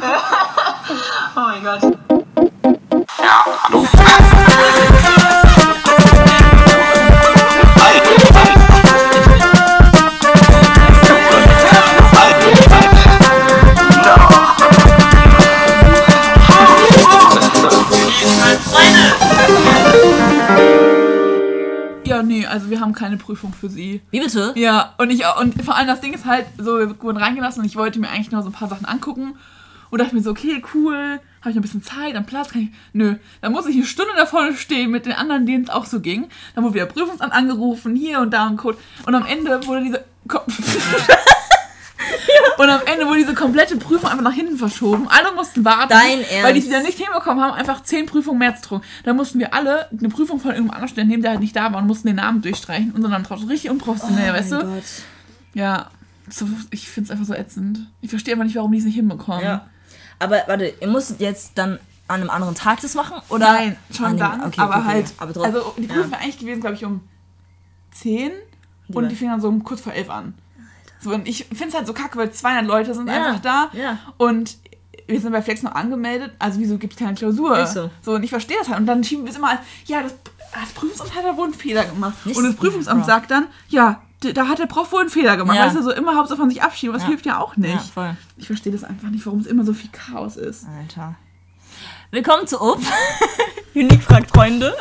oh mein Gott. Ja, hallo. Ja, nee, also wir haben keine Prüfung für sie. Wie bitte? Ja, und ich auch- und vor allem das Ding ist halt so, wir wurden reingelassen und ich wollte mir eigentlich nur so ein paar Sachen angucken und dachte mir so, okay, cool, habe ich noch ein bisschen Zeit, am Platz kann ich. Nö, dann muss ich eine Stunde da vorne stehen mit den anderen, denen es auch so ging. Dann wurde wieder Prüfungsamt angerufen, hier und da ein Code. Und am Ende wurde diese. Und am Ende wurde diese komplette Prüfung einfach nach hinten verschoben. Alle mussten warten, Dein weil die Ernst? es wieder nicht hinbekommen haben, einfach zehn Prüfungen mehr zu drucken. Dann mussten wir alle eine Prüfung von irgendeinem anderen Studenten nehmen, der halt nicht da war und mussten den Namen durchstreichen und dann. Richtig unprofessionell, weißt du? Oh Gott. Ja, so, ich finde es einfach so ätzend. Ich verstehe einfach nicht, warum die es nicht hinbekommen. Ja. Aber warte, ihr müsst jetzt dann an einem anderen Tag das machen? Oder? Nein, schon dem- dann, okay, aber okay, halt. Aber trotzdem. also die Prüfung wäre eigentlich gewesen, glaube ich, um 10 und war- die fingen dann so um kurz vor 11 an. So, und ich finde es halt so kacke, weil 200 Leute sind Ja, einfach da ja. und wir sind bei Flex noch angemeldet, also wieso gibt es keine Klausur? Ist so. so, und ich verstehe das halt. Und dann schieben wir es immer als, ja, das, das Prüfungsamt hat da wohl einen Fehler gemacht. Nicht- und das Prüfungsamt sagt dann, ja, da hat der Prof wohl einen Fehler gemacht. Ja. Weißt du, so immer Hauptsache von sich abschieben, das Ja. hilft ja auch nicht. Ja, voll. Ich verstehe das einfach nicht, warum es immer so viel Chaos ist. Alter. Willkommen zu UP. Unique fragt Freunde.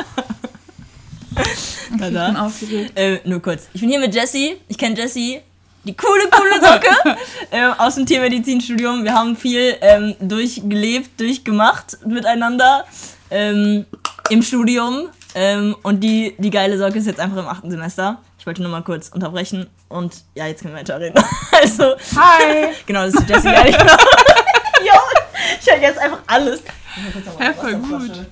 Ich Tada. bin aufgeregt. Äh, nur kurz. Ich bin hier mit Jessie. Ich kenne Jessie. Die coole, coole Socke ähm, aus dem Tiermedizinstudium. Wir haben viel ähm, durchgelebt, durchgemacht miteinander ähm, im Studium. Ähm, und die, die geile Socke ist jetzt einfach im achten Semester. Ich wollte nur mal kurz unterbrechen. Und ja, jetzt können wir weiterreden. also, Hi! genau, das ist Jessie gar nicht genau. jo, ich höre jetzt einfach alles. Ja, voll gut.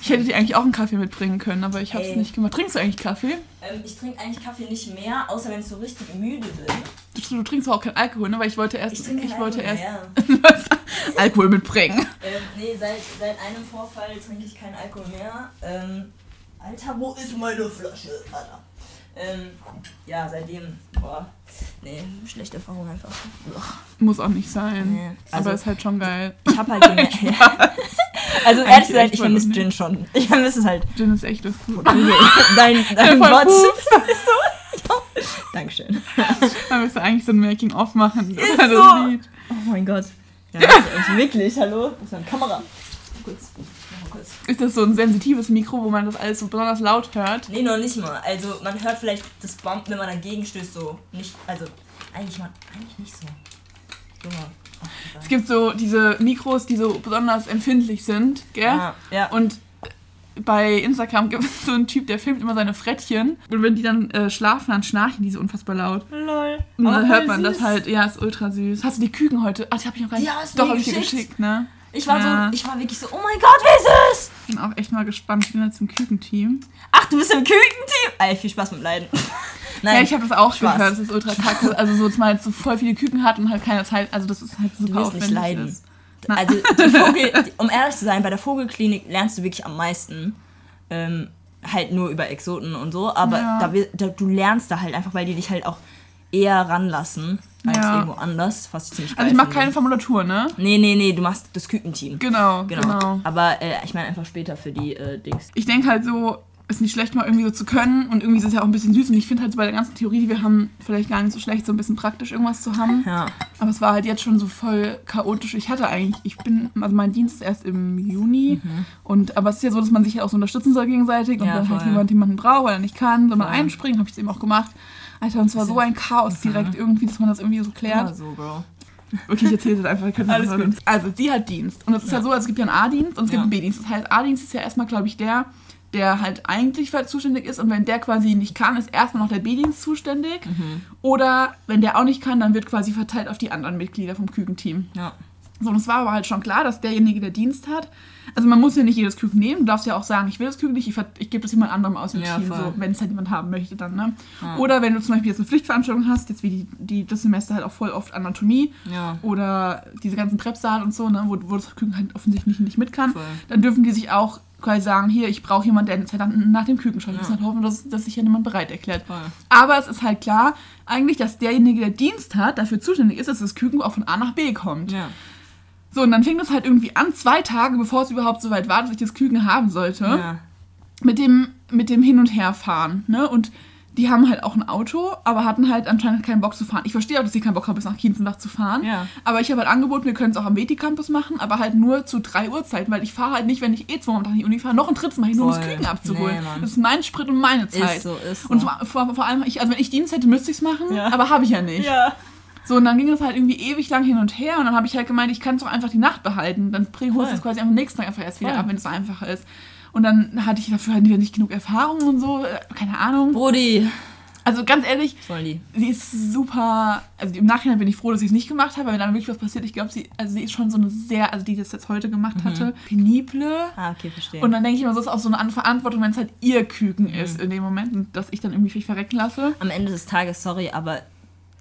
Ich hätte dir eigentlich auch einen Kaffee mitbringen können, aber ich habe es nicht gemacht. Trinkst du eigentlich Kaffee? Ähm, ich trinke eigentlich Kaffee nicht mehr, außer wenn ich so richtig müde bin. Du, du trinkst auch keinen Alkohol, ne? Weil ich wollte erst, ich, keinen wollte Alkohol erst Alkohol mitbringen. Ähm, nee, seit, seit einem Vorfall trinke ich keinen Alkohol mehr. Ähm, Alter, wo ist meine Flasche? Alter. Ähm, ja, seitdem, boah, nee, schlechte Erfahrung einfach. Ugh. Muss auch nicht sein. Nee, also- aber ist halt schon geil. Ich hab halt gemerkt. also ehrlich gesagt, ich vermisse. Gin schon. Ich vermisse es halt. Gin ist echt das gut. dein dein gut. so. Dankeschön. Man müsste eigentlich so ein Making-of machen. Ist so. das sieht. Oh mein Gott. Ja, echt wirklich, hallo? Das ist eine Kamera. Kurz. Kurz. Ist das so ein sensitives Mikro, wo man das alles so besonders laut hört? Nee, noch nicht mal. Also man hört vielleicht das Bump, wenn man dagegen stößt, so nicht. Also eigentlich mal eigentlich nicht so. Junge. Es gibt so diese Mikros, die so besonders empfindlich sind, gell? ja, ja. Und bei Instagram gibt es so einen Typ, der filmt immer seine Frettchen. Und wenn die dann äh, schlafen, dann schnarchen die so unfassbar laut. lol. Und dann hört man das süß. halt, ja, ist ultra süß. Hast du die Küken heute? Ach, die hab ich noch gar nicht. Ja, hast du Doch, mir hab ich dir geschickt, ne? Ich war Ja. so, ich war wirklich so, oh mein Gott, wer ist es? Ich bin auch echt mal gespannt. Ich bin jetzt im Kükenteam. Ach, du bist im Kükenteam. Ey, viel Spaß mit Leiden. Nein, Ja, ich habe das auch Spaß. gehört. Das ist ultra kacke. Also so, dass man halt so voll viele Küken hat und halt keine Zeit. Also das ist halt super wirst nicht leiden. Ist. Also, Vogel, um ehrlich zu sein, bei der Vogelklinik lernst du wirklich am meisten. Ähm, halt nur über Exoten und so, aber Ja. da, da, du lernst da halt einfach, weil die dich halt auch eher ranlassen als Ja. irgendwo anders, was ich ziemlich also ich mache keine Formulatur, ne? Nee, nee, nee, du machst das Kükenteam. Genau, Genau. genau. Aber äh, ich meine einfach später für die äh, Dings. Ich denke halt so, ist nicht schlecht, mal irgendwie so zu können. Und irgendwie ist es ja auch ein bisschen süß. Und ich finde halt so bei der ganzen Theorie, die wir haben, vielleicht gar nicht so schlecht, so ein bisschen praktisch irgendwas zu haben. Ja. Aber es war halt jetzt schon so voll chaotisch. Ich hatte eigentlich, ich bin, also mein Dienst ist erst im Juni. Und, aber es ist ja so, dass man sich halt auch so unterstützen soll gegenseitig. Und Mhm. Ja, wenn halt jemand jemanden braucht, weil er nicht kann, soll man Voll. einspringen. Habe ich es eben auch gemacht. Alter, und es war so ein Chaos direkt irgendwie, dass man das irgendwie so klärt. Ja, so, Bro. Okay, ich erzähle das einfach. Alles gut. Also, sie hat Dienst. Und es ist ja. so, also es gibt ja einen A-Dienst und es gibt Ja. einen B-Dienst. Das heißt, A-Dienst ist ja erstmal, glaube ich, der, der halt eigentlich zuständig ist. Und wenn der quasi nicht kann, ist erstmal noch der B-Dienst zuständig. Mhm. Oder wenn der auch nicht kann, dann wird quasi verteilt auf die anderen Mitglieder vom Kükenteam. Ja. So, und es war aber halt schon klar, dass derjenige, der Dienst hat, also man muss ja nicht jedes Küken nehmen, du darfst ja auch sagen, ich will das Küken nicht, ich, ich gebe das jemand anderem aus dem Ja, Team, so, wenn es halt jemand haben möchte dann, ne? Oder wenn du zum Beispiel jetzt eine Pflichtveranstaltung hast, jetzt wie die, die das Semester halt auch voll oft Anatomie Ja. oder diese ganzen Präpsaal und so, ne, wo, wo das Küken halt offensichtlich nicht mit kann, Voll. dann dürfen die sich auch quasi sagen, hier, ich brauche jemanden, der jetzt halt dann nach dem Küken schaut. Wir müssen halt hoffen, dass, dass sich ja niemand bereit erklärt. Voll. Aber es ist halt klar, eigentlich, dass derjenige, der Dienst hat, dafür zuständig ist, dass das Küken auch von A nach B kommt. Ja. So, und dann fing das halt irgendwie an, zwei Tage, bevor es überhaupt so weit war, dass ich das Küken haben sollte, Ja. mit, dem, mit dem Hin- und Herfahren. Ne? Und die haben halt auch ein Auto, aber hatten halt anscheinend keinen Bock zu fahren. Ich verstehe auch, dass sie keinen Bock haben, bis nach Kienzenbach zu fahren. Ja. Aber ich habe halt angeboten, wir können es auch am Veti-Campus machen, aber halt nur zu drei Uhrzeiten, weil ich fahre halt nicht, wenn ich eh zweimal am Tag in die Uni fahre, noch ein drittes Mal hin, nur um das. Küken abzuholen. Nee, das ist mein Sprit und meine Zeit. Ist so, ist so. Und vor, vor, vor allem, ich, also wenn ich Dienst hätte, müsste ich es machen, Ja. aber habe ich ja nicht. Ja. So, und dann ging es halt irgendwie ewig lang hin und her und dann habe ich halt gemeint, ich kann es doch einfach die Nacht behalten. Dann holst du es quasi am nächsten Tag einfach erst wieder Voll. ab, wenn es so einfach ist. Und dann hatte ich dafür halt wieder nicht genug Erfahrung und so, äh, keine Ahnung. Brody. Also ganz ehrlich, Voll sie ist super, also im Nachhinein bin ich froh, dass ich es nicht gemacht habe, weil wenn dann wirklich was passiert, ich glaube, sie, also sie ist schon so eine sehr, also die das jetzt heute gemacht hatte, penible. Ah, okay, verstehe. Und dann denke ich immer, so ist auch so eine An- Verantwortung, wenn es halt ihr Küken ist in dem Moment und dass ich dann irgendwie mich verrecken lasse. Am Ende des Tages, sorry, aber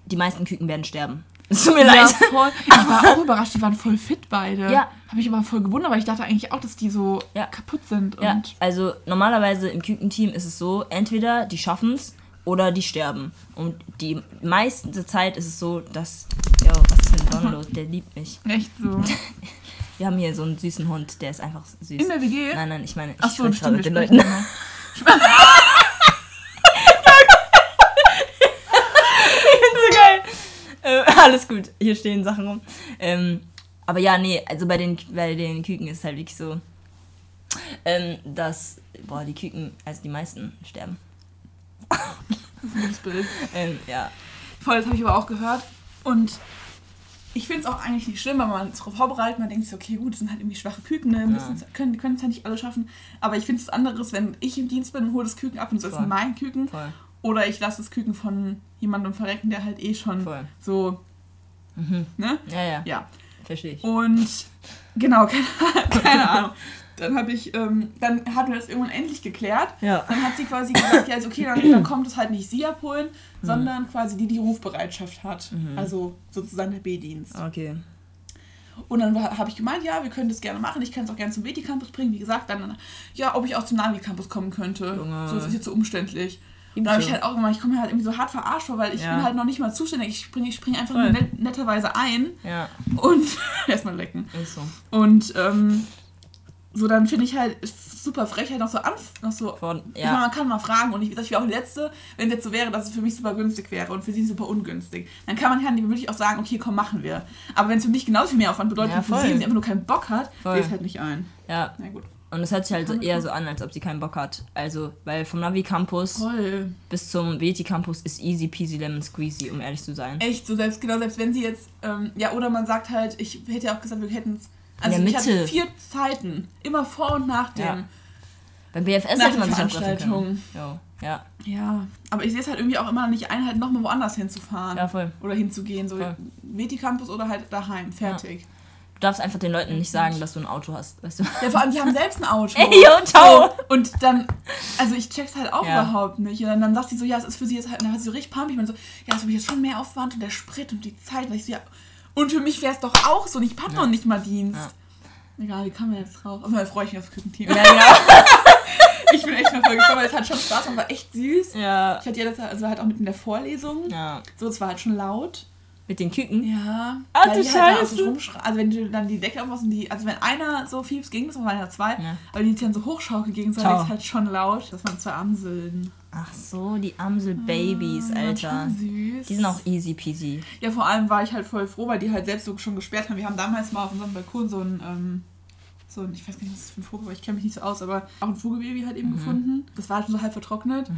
die meisten Küken werden sterben. Es tut mir Ja, leid. voll. Ich war auch überrascht, die waren voll fit beide. Ja. Habe ich aber voll gewundert, weil ich dachte eigentlich auch, dass die so Ja. kaputt sind. Ja, also normalerweise im Kükenteam ist es so, entweder die schaffen es oder die sterben. Und die meiste Zeit ist es so, dass. Ja, was ist mit Don los? Der liebt mich. echt so. Wir haben hier so einen süßen Hund, der ist einfach süß. In der WG? Nein, nein, ich meine, ich Ach so, spreche gerade stimmt, mit den Leuten. immer. so geil. Äh, alles gut, hier stehen Sachen rum. Ähm, aber ja, nee, also bei den, bei den Küken ist es halt wirklich so, ähm, dass, boah, die Küken, also die meisten sterben. Gutes Bild. Ähm, ja. Voll, das habe ich aber auch gehört. Und ich finde es auch eigentlich nicht schlimm, weil man es darauf vorbereitet. Man denkt sich, okay, gut, das sind halt irgendwie schwache Küken, ne? müssen, können, die können es ja nicht alle schaffen. Aber ich finde es anderes, wenn ich im Dienst bin und hole das Küken ab und so ist mein Küken. Voll. Oder ich lasse das Küken von jemandem verrecken, der halt eh schon Voll. so, ne? Ja, ja, Ja. verstehe ich. Und genau, keine, keine Ahnung. Dann habe ich, ähm, dann hatten wir das irgendwann endlich geklärt. Ja. Dann hat sie quasi gesagt, ja, ist okay, dann, dann kommt es halt nicht sie abholen, sondern quasi die, die Rufbereitschaft hat. Also sozusagen der B-Dienst. Okay. Und dann habe ich gemeint, ja, wir können das gerne machen. Ich kann es auch gerne zum Veti-Campus bringen. Wie gesagt, dann, ja, ob ich auch zum Navi-Campus kommen könnte. Junge. So, ist jetzt so umständlich. Da habe ich halt auch immer, ich komme mir halt irgendwie so hart verarscht vor, weil ich Ja. bin halt noch nicht mal zuständig. Ich springe ich spring einfach net, netterweise ein Ja, und erstmal lecken. ist so. Und ähm, so dann finde ich halt super frech, halt noch so anf noch so. Von, meine, ja. man kann mal fragen und ich, ich wäre auch die Letzte, wenn es jetzt so wäre, dass es für mich super günstig wäre und für sie super ungünstig. Dann kann man die wirklich auch sagen, okay, komm, machen wir. Aber wenn es für mich genauso viel Mehraufwand bedeutet Ja, für sie und sie einfach nur keinen Bock hat, sehe es halt nicht ein. ja. Na gut. Und es hört sich halt so eher so an, als ob sie keinen Bock hat. Also, weil vom Navi-Campus Toll. bis zum Veti-Campus ist easy peasy lemon squeezy, um ehrlich zu sein. Echt, so selbst, genau, selbst wenn sie jetzt, ähm, ja, oder man sagt halt, ich hätte ja auch gesagt, wir hätten es. Also ich hatte vier Zeiten, immer vor und nach dem. Ja. Beim BFS Nach hätte man sich auch treffen können. Jo, ja, Ja, aber ich sehe es halt irgendwie auch immer nicht ein, halt nochmal woanders hinzufahren. ja, voll. Oder hinzugehen, so Voll. Veti-Campus oder halt daheim, fertig. Du darfst einfach den Leuten nicht sagen, dass du ein Auto hast, weißt du? Ja, vor allem, die haben selbst ein Auto. Ey, yo, ciao! So, und dann, also ich check's halt auch Ja. überhaupt nicht. Und dann, dann sagt sie so, ja, es ist für sie jetzt halt, dann hat sie so richtig pumpig. Und so, ja, es ist jetzt schon mehr Aufwand und der Sprit und die Zeit. Und ich so, ja, und für mich wäre es doch auch so. Und ich hab noch nicht mal Dienst. Egal, wie kann man jetzt drauf? Auf jeden Fall freue ich mich aufs Kükenteam. Ja, ja. Ich bin echt mal voll gekommen, weil es hat schon Spaß gemacht, war echt süß. ja. Ich hatte ja das also halt auch mit in der Vorlesung. ja. So, es war halt schon laut. Mit den Küken? Ja. Ah, weil du die halt Scheiße. rumschra- Also wenn du dann die Decke aufmachst und die, also wenn einer so fiebs ging, das waren ja zwei, Ja. aber die dann so hochschaukeln gegenseitig, ist halt schon laut. Das waren zwei Amseln. Ach so, die Amsel-Babys, waren Alter. süß. Die sind auch easy peasy. Ja, vor allem war ich halt voll froh, weil die halt selbst so schon gesperrt haben. Wir haben damals mal auf unserem Balkon so ein, ähm, so ein, ich weiß gar nicht, was das für ein Vogel war, ich kenne mich nicht so aus, aber auch ein Vogelbaby halt eben gefunden. Das war halt schon so halb vertrocknet.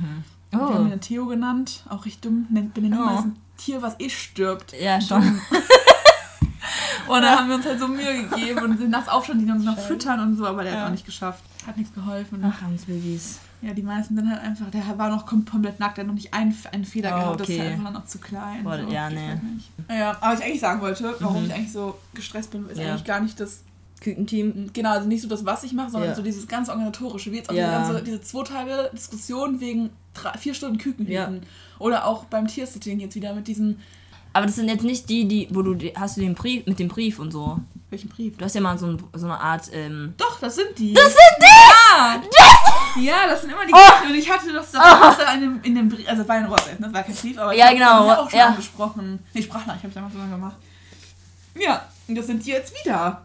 Wir haben ihn Oh. Theo genannt, auch richtig dumm. Nennt benennt Oh. ein Tier, was eh stirbt. Ja, schon. Und dann haben wir uns halt so Mühe gegeben und sind nachts aufstanden, die uns noch füttern und so, aber der hat Ja. auch nicht geschafft. Hat nichts geholfen. Ach, Amsel-Babys. Ja, die meisten sind halt einfach, der war noch kom- komplett nackt, der hat noch nicht einen, einen Fehler Oh, gehabt, das ist okay. halt einfach noch zu klein. Boah, so. ja, nee. halt. Ja, aber was ich eigentlich sagen wollte, warum Mhm. ich eigentlich so gestresst bin, ist Ja. eigentlich gar nicht das, Kükenteam. genau, also nicht so das, was ich mache, sondern Ja. so dieses ganze Organisatorische, wie jetzt auch Ja. diese, ganze, diese zwei Tage Diskussion wegen drei, vier Stunden Küken Ja. hüten. Oder auch beim Tiersitting jetzt wieder mit diesem, Aber das sind jetzt nicht die, die, wo du, hast du den Brief, mit dem Brief und so. welchen Brief? Du hast ja mal so, ein, so eine Art, ähm, Doch, das sind die. Das sind die! Ja! Ja, das sind immer die gleichen. Und ich hatte das da oh. in, dem, in dem Brief, also bei einem WhatsApp, ne? War kein Brief, aber ich Ja, hab's genau, dann auch schon ja. angesprochen. Nee, Sprachnachricht habe ich damals sogar gemacht. Ja, und das sind die jetzt wieder.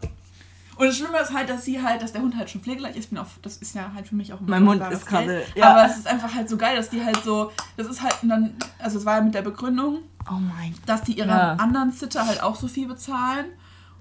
Und das Schlimme ist halt, dass sie halt, dass der Hund halt schon pflegeleicht ist. Bin auch, das ist ja halt für mich auch ein Mein Mund ist gerade- ja. Aber es ist einfach halt so geil, dass die halt so, das ist halt dann, also es war ja mit der Begründung, Oh mein dass die ihre Ja. anderen Sitter halt auch so viel bezahlen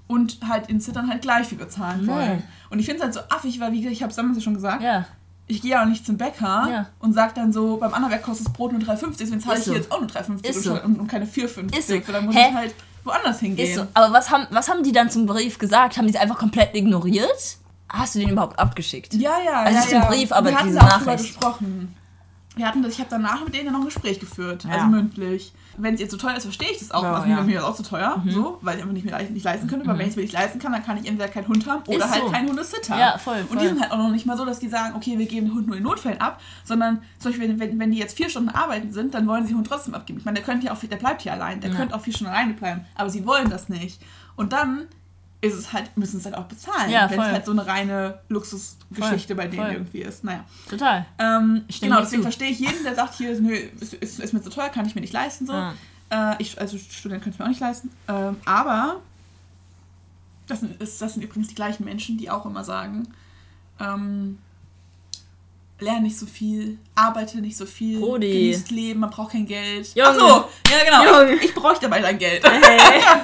und halt in Sittern halt gleich viel bezahlen wollen. Nee. Und ich finde es halt so affig, weil wie gesagt, ich habe es damals ja schon gesagt, Ja. ich gehe ja auch nicht zum Bäcker Ja. und sag dann so, beim anderen Werk kostet das Brot nur 3,50, deswegen zahle ich hier so. jetzt auch nur 3,50 Ist und, so. und, und keine 4,50. Ist so. So, dann muss Hä? ich halt woanders hingehen. Ist so. Aber was haben, was haben die dann zum Brief gesagt? Haben die es einfach komplett ignoriert? Hast du den überhaupt abgeschickt? Ja, ja. Also ja, nicht den ja. Brief, aber Wir hatten diese Nachricht. gesprochen. Wir hatten das, ich habe danach mit denen noch ein Gespräch geführt, Ja. also mündlich. Wenn es ihr zu teuer ist, verstehe ich das auch. Ja, also ja. Mhm. mir ist auch zu teuer, so, weil ich einfach nicht, mehr, nicht leisten könnte. Aber wenn ich es mir nicht leisten kann, dann kann ich entweder keinen Hund haben oder Ist halt so. keinen Hundesitter. Ja, voll, Und voll. die sind halt auch noch nicht mal so, dass die sagen, okay, wir geben den Hund nur in Notfällen ab, sondern zum Beispiel, wenn, wenn die jetzt vier Stunden arbeiten sind, dann wollen sie den Hund trotzdem abgeben. Ich meine, der könnte ja auch, der bleibt hier allein, der Ja. könnte auch vier Stunden alleine bleiben, aber sie wollen das nicht. Und dann ist es halt, müssen sie es halt auch bezahlen, Ja, wenn es halt so eine reine Luxusgeschichte bei denen voll. irgendwie ist. Naja. Total. Ähm, genau, deswegen verstehe ich jeden, der sagt, hier, nö, ist, ist, ist mir zu teuer, kann ich mir nicht leisten. So. Ja. Äh, ich, also Studenten können es mir auch nicht leisten. Ähm, aber das sind, ist, das sind übrigens die gleichen Menschen, die auch immer sagen, ähm, lerne nicht so viel, arbeite nicht so viel, Brody. genießt Leben, man braucht kein Geld. Junge. Ach so, ja genau, Junge. ich, ich bräuchte dabei dein Geld.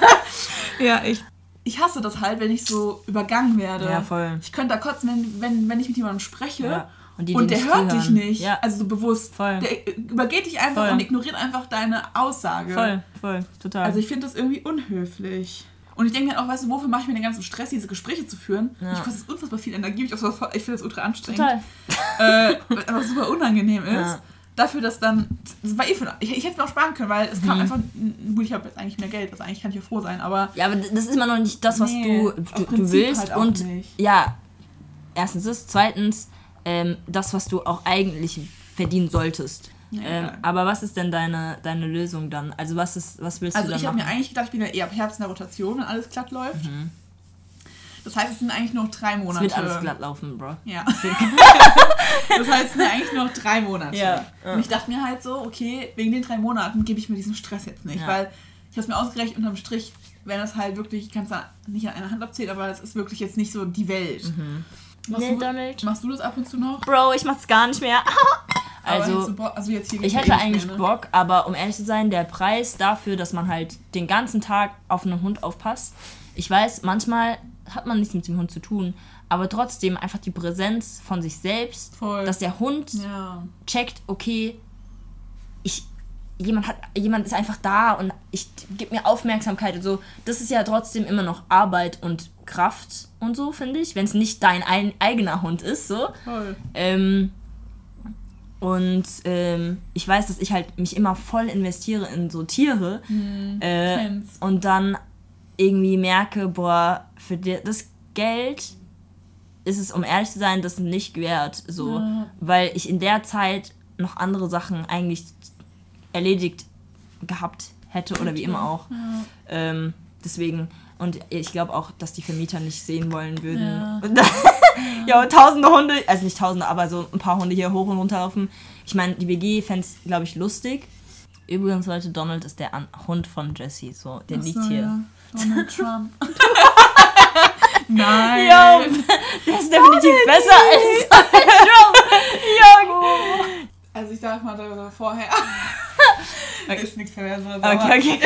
ja, ich. Ich hasse das halt, wenn ich so übergangen werde. Ja, voll. Ich könnte da kotzen, wenn, wenn, wenn ich mit jemandem spreche Ja. Und, die, und die der nicht hört dich zuhören. nicht. Ja, Also so bewusst. Voll. Der übergeht dich einfach Voll. und ignoriert einfach deine Aussage. voll, voll, total. Also ich finde das irgendwie unhöflich. Und ich denke mir auch, weißt du, wofür mache ich mir den ganzen Stress, diese Gespräche zu führen? Ja. Ich kostet unfassbar viel Energie. Ich, ich finde das ultra anstrengend. total. Äh, weil einfach super unangenehm ist. Ja. Dafür, dass dann. Das war eh für, ich, ich hätte es mir auch sparen können, weil es kam Mhm. einfach. Gut, ich habe jetzt eigentlich mehr Geld, also eigentlich kann ich ja froh sein, aber. Ja, aber das ist immer noch nicht das, was Nee, du, du, du Prinzip willst. halt und nicht. ja, erstens das, zweitens ähm, das, was du auch eigentlich verdienen solltest. Ja, ähm, aber was ist denn deine, deine Lösung dann? Also was ist, was willst Also du ich dann habe mir eigentlich gedacht, ich bin ja eher ab Herbst in der Rotation, wenn alles glatt läuft. Mhm. Das heißt, es sind eigentlich noch drei Es Monate. wird alles glatt laufen, Bro. Ja. das heißt, es sind eigentlich noch drei Monate. Ja. Und ich dachte mir halt so, okay, wegen den drei Monaten gebe ich mir diesen Stress jetzt nicht. Ja. Weil ich habe es mir ausgerechnet unterm Strich, wenn das halt wirklich, ich kann es nicht an einer Hand abzählen, aber es ist wirklich jetzt nicht so die Welt. Machst, Nee, du, Donald. machst du das ab und zu noch? Bro, ich mach's gar nicht mehr. Also, also jetzt hier ich hätte eigentlich mehr, ne? Bock, aber um ehrlich zu sein, der Preis dafür, dass man halt den ganzen Tag auf einen Hund aufpasst. Ich weiß, manchmal hat man nichts mit dem Hund zu tun, aber trotzdem einfach die Präsenz von sich selbst, Voll. dass der Hund Ja. checkt, okay, ich jemand hat jemand ist einfach da und ich gebe mir Aufmerksamkeit und so. Das ist ja trotzdem immer noch Arbeit und Kraft und so, finde ich, wenn es nicht dein ein, eigener Hund ist, so. Ähm, und ähm, ich weiß, dass ich halt mich immer voll investiere in so Tiere äh, kenn's. und dann irgendwie merke, boah, für das Geld ist es, um ehrlich zu sein, das nicht wert, so, Ja. weil ich in der Zeit noch andere Sachen eigentlich erledigt gehabt hätte oder wie immer auch. Ja. Ähm, deswegen, und ich glaube auch, dass die Vermieter nicht sehen wollen würden. Ja. Ja, tausende Hunde, also nicht tausende, aber so ein paar Hunde hier hoch und runter laufen. Ich meine, die WG fände es, glaube ich, lustig. Übrigens, Leute, Donald ist der An Hund von Jesse, so, der Ach liegt so, hier. Ja. Donald Trump. Nein. Ja, der ist definitiv besser als Donald Trump. Ja, Also ich sag mal da vorher. ist nichts Perverses. okay, okay.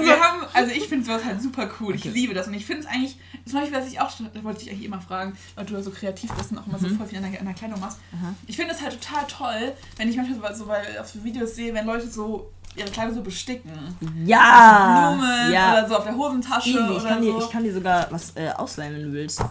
Wir haben, also ich finde sowas halt super cool. Ich liebe das. Und ich finde es eigentlich, zum Beispiel, was ich auch, schon- da wollte ich eigentlich immer fragen, weil du ja so kreativ bist und auch immer so voll viel an der, Kleidung machst. Ich finde es halt total toll, wenn ich manchmal so, so auf so Videos sehe, wenn Leute so ihre Kleidung so besticken. Ja, Blumen ja. oder so auf der Hosentasche Easy. Ich oder kann, dir, so. ich kann dir sogar was äh, ausleihen, wenn du willst.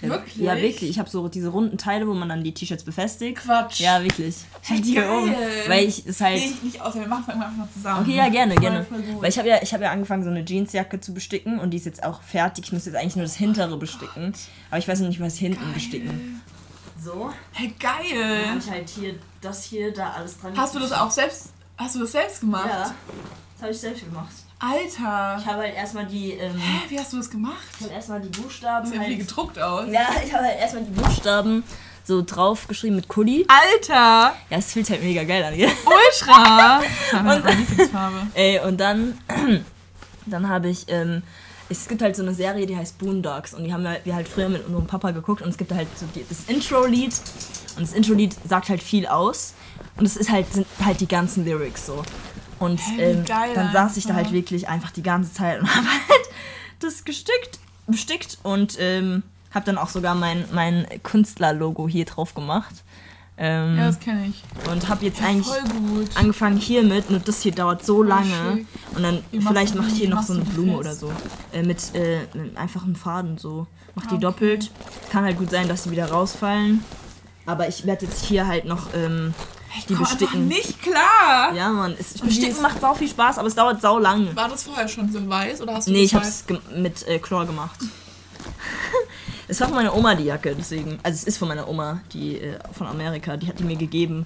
Wirklich? Ja, wirklich. Ich habe so diese runden Teile, wo man dann die T-Shirts befestigt. Quatsch. Ja, wirklich. Halt hier geil. oben. Weil ich es halt. Nee, ich nicht aus, wir machen es einfach mal zusammen. Okay, ja, gerne, Voll, gerne. voll gut. Weil ich habe ja, ich hab ja angefangen, so eine Jeansjacke zu besticken und die ist jetzt auch fertig. Ich muss jetzt eigentlich nur das hintere besticken. Aber ich weiß noch nicht, was hinten besticken. So. Hey, geil. ich halt hier das hier, da alles dran. Hast du das auch selbst, hast du das selbst gemacht? Ja. Das habe ich selbst gemacht. Alter. Ich habe halt erstmal die, ähm, Hä, wie hast du das gemacht? ich habe erstmal die Buchstaben Sieht irgendwie halt, gedruckt aus. Ja, ich habe halt erstmal die Buchstaben so draufgeschrieben mit Kuli. Alter! Ja, es fühlt halt mega geil an, gell? Ultra! Lieblingsfarbe. Ey, und dann, dann habe ich ähm, es gibt halt so eine Serie, die heißt Boondocks und die haben wir, wir halt früher mit unserem Papa geguckt und es gibt halt so die, das Intro-Lied und das Intro-Lied sagt halt viel aus und es ist halt, sind halt die ganzen Lyrics so. Und wie ähm, geil dann saß ich da halt wirklich einfach die ganze Zeit und habe halt das gestickt, bestickt und ähm, habe dann auch sogar mein, mein Künstler-Logo hier drauf gemacht. Ähm, Ja, das kenne ich. und habe jetzt Ja, eigentlich angefangen hiermit und das hier dauert so lange. Und dann Wie vielleicht mache ich hier noch so eine Blume oder so. Äh, mit äh, einem einfachen Faden so. Mach die Okay. doppelt. Kann halt gut sein, dass die wieder rausfallen. Aber ich werde jetzt hier halt noch ähm, Ich die besticken. nicht klar. Ja, Mann. Es, besticken macht sau viel Spaß, aber es dauert sau lang. War das vorher schon so weiß oder hast du Nee, ich hab's mit äh, Chlor gemacht. Es war von meiner Oma die Jacke, deswegen. Also es ist von meiner Oma, die äh, von Amerika, die hat die mir gegeben.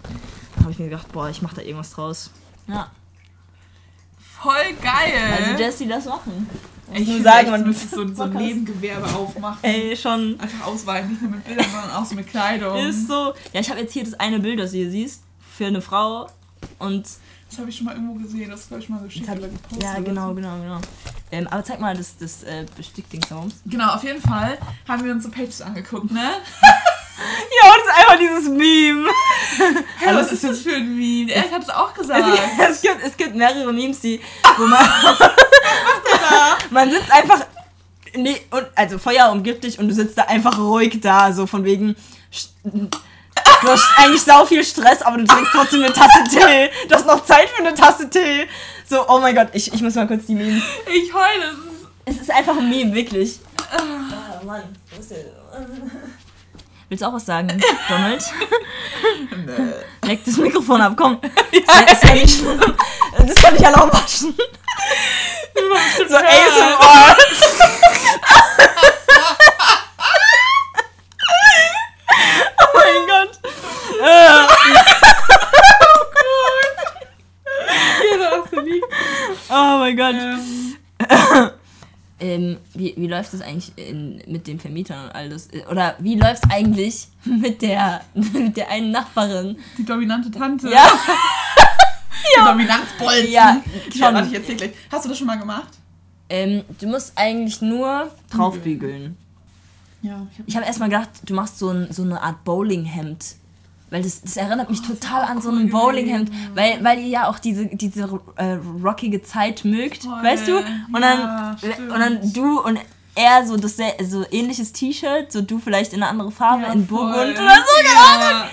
Da habe ich mir gedacht, boah, ich mache da irgendwas draus. Ja. Voll geil. Also Jessie, das machen. Ich nur würde sagen, man müsste so, so ein. Nebengewerbe aufmachen. Ey, schon. Einfach ausweiten, nicht nur mit Bildern, sondern auch so mit Kleidung. Ist so. Ja, ich habe jetzt hier das eine Bild, das du hier siehst, für eine Frau. Und Das habe ich schon mal irgendwo gesehen, das glaube ich mal geschickt oder gepostet. ja, genau, so. genau, genau. Ähm, aber zeig mal das, das äh, uns. Genau, auf jeden Fall haben wir uns so Pages angeguckt, ne? Ja, das ist einfach dieses Meme. Hä, was ist das für ein Meme? Er hat es auch gesagt. Es gibt, es gibt mehrere Memes, die, wo man. man sitzt einfach. Nee, und, also Feuer umgibt dich und du sitzt da einfach ruhig da, so von wegen. sch- Du hast eigentlich sau viel Stress, aber du trinkst trotzdem eine Tasse Tee. Du hast noch Zeit für eine Tasse Tee. So, oh mein Gott, ich, ich muss mal kurz die Memes. Ich heule. Es ist einfach ein Meme, wirklich. Ah, Mann, wo ist der? Willst du auch was sagen, Donald? Leck das Mikrofon ab, komm. Das ist ja nicht schlimm. Das kann ich alle auch waschen. So ASMR. oh mein Gott. Oh mein Gott. Ähm, Ähm, wie, wie läuft es eigentlich in, mit den Vermietern und all das? Oder wie läuft es eigentlich mit der, mit der einen Nachbarin? die dominante Tante. Ja, Die Dominanzbolzen. Ja, ja schon. warte, ich erzähl gleich. Hast du das schon mal gemacht? ähm, du musst eigentlich nur draufbügeln. Ja, ich hab Ich habe erstmal gedacht, du machst so, ein, so eine Art Bowlinghemd. Weil das, das erinnert mich total an so cool ein Bowlinghemd. Weil, weil ihr ja auch diese, diese äh, rockige Zeit mögt, Voll. weißt du? Und dann, Ja, stimmt. und dann du und er so das so ähnliches T-Shirt, so du vielleicht in eine andere Farbe, Ja, in voll. Burgund oder so. Ja.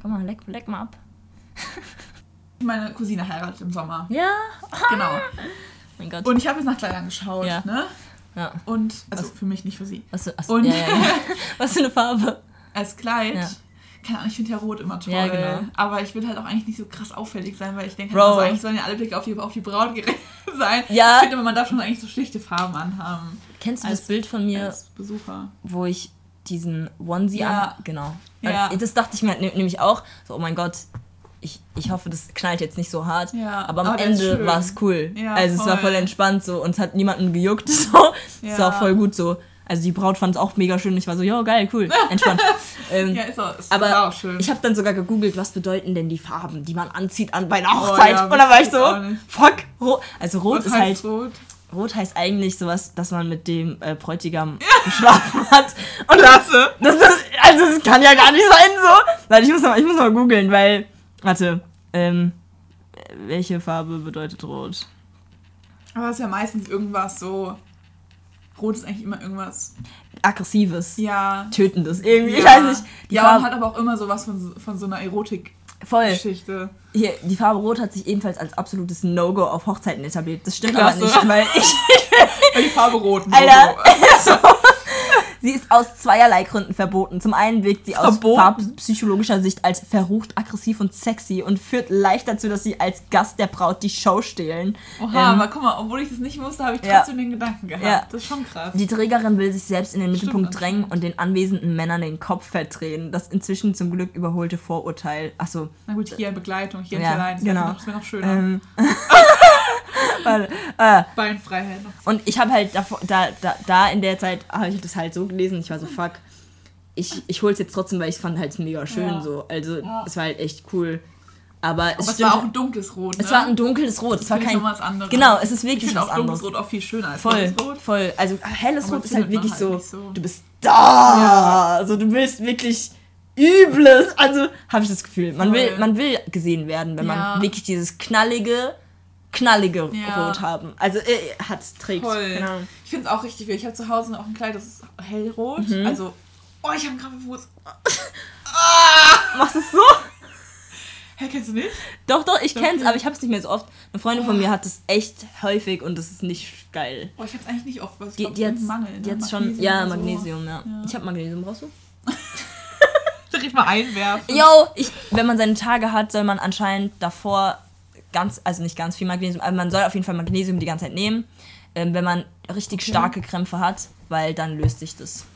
Komm mal, leck, leck mal ab. Meine Cousine heiratet im Sommer. Ja. Genau. Mein Gott. Und ich habe jetzt nach Kleidern geschaut, Ja. ne? ja. Und, also für mich, nicht für sie. Was, für- achso, Und- ja, ja. Was für eine Farbe? Als Kleid, Ja. keine Ahnung, ich finde ja Rot immer toll. Ja, genau. Aber ich will halt auch eigentlich nicht so krass auffällig sein, weil ich denke, halt, also eigentlich sollen ja alle Blicke auf die, auf die Braut gerichtet sein. Ja. Ich finde, man darf schon eigentlich so schlichte Farben anhaben. Kennst du Als- das Bild von mir, Als Besucher. wo ich diesen Onesie Ja. an. Genau. Ja. Das dachte ich mir ne- nämlich auch. So, oh mein Gott, ich, ich hoffe, das knallt jetzt nicht so hart. Ja, aber am aber Ende war es cool. Ja, also es war voll. voll entspannt so und es hat niemanden gejuckt. So. Es Ja. war voll gut so. Also die Braut fand es auch mega schön. Ich war so, ja geil, cool, entspannt. ähm, Ja, ist auch, ist aber auch schön. ich habe dann sogar gegoogelt, was bedeuten denn die Farben, die man anzieht an bei einer Hochzeit. Oh und dann war ich so, fuck, rot. Also rot Was ist halt rot? Rot heißt eigentlich sowas, dass man mit dem äh, Bräutigam geschlafen hat. Und das, das, das, also das kann ja gar nicht sein so. Warte, ich muss mal, ich muss mal googeln, weil, warte, ähm, welche Farbe bedeutet Rot? Aber es ist ja meistens irgendwas so. Rot ist eigentlich immer irgendwas. Aggressives, Ja. tötendes, irgendwie, ich ja. weiß nicht. Die ja, und Farbe, hat aber auch immer sowas von, so- von so einer voll. Erotik-Geschichte. Hier, die Farbe Rot hat sich ebenfalls als absolutes No-Go auf Hochzeiten etabliert. Das stimmt Klasse. aber nicht, weil ich, Die Farbe Rot. ein Alter, Logo. Sie ist aus zweierlei Gründen verboten. Zum einen wirkt sie aus farbpsychologischer Sicht als verrucht, aggressiv und sexy und führt leicht dazu, dass sie als Gast der Braut die Show stehlen. Oha, Ähm, aber guck mal, obwohl ich das nicht wusste, habe ich Ja. trotzdem den Gedanken gehabt. Ja. Das ist schon krass. Die Trägerin will sich selbst in den Stimmt Mittelpunkt drängen anscheinend. und den anwesenden Männern den Kopf verdrehen. Das inzwischen zum Glück überholte Vorurteil. Achso, Na gut, hier Begleitung, hier Ja, nicht allein. Das genau. wäre noch, wär noch schöner. ähm. Warte, äh, Beinfreiheit noch. Und ich habe halt davor, da, da, da in der Zeit habe ich das halt so gelesen. Ich war so, fuck, ich, ich hol's jetzt trotzdem, weil ich fand halt mega schön Ja. so. Also Ja. es war halt echt cool. Aber es, Aber es stimmt, war auch ein dunkles Rot. Ne? es war ein dunkles Rot. Es war ich kein. was anderes. Genau, es ist Ich wirklich finde was auch dunkles anderes. Rot auch viel schöner als Voll, helles Rot. voll. Also helles Aber Rot ist halt wirklich halt so, du bist da. Also du willst wirklich übles. Also habe ich das Gefühl, man will, Voll. man will gesehen werden, wenn Ja. man wirklich dieses knallige, knallige Ja. Rot haben. Also äh, hat trägt. Voll. Ahnung. Ich finde es auch richtig wild. Ich habe zu Hause noch ein Kleid, das ist hellrot. Mhm. Also, oh, ich habe einen krassen Fuß. Machst du es so? Hä, kennst du nicht? Doch, doch, ich kenn's, Okay. aber ich hab's nicht mehr so oft. Eine Freundin von mir hat es echt häufig und das ist nicht geil. Oh, ich habe es eigentlich nicht oft, weil ich Die, glaub, die es hat ist ein Mangel. die ne? hat's schon, ja, so. Magnesium, ja. Ja. Ich hab Magnesium, brauchst du? Direkt mal einwerfen. Yo, ich, wenn man seine Tage hat, soll man anscheinend davor ganz, also nicht ganz viel Magnesium, aber man soll auf jeden Fall Magnesium die ganze Zeit nehmen, ähm, wenn man richtig starke Krämpfe hat, weil dann löst sich das.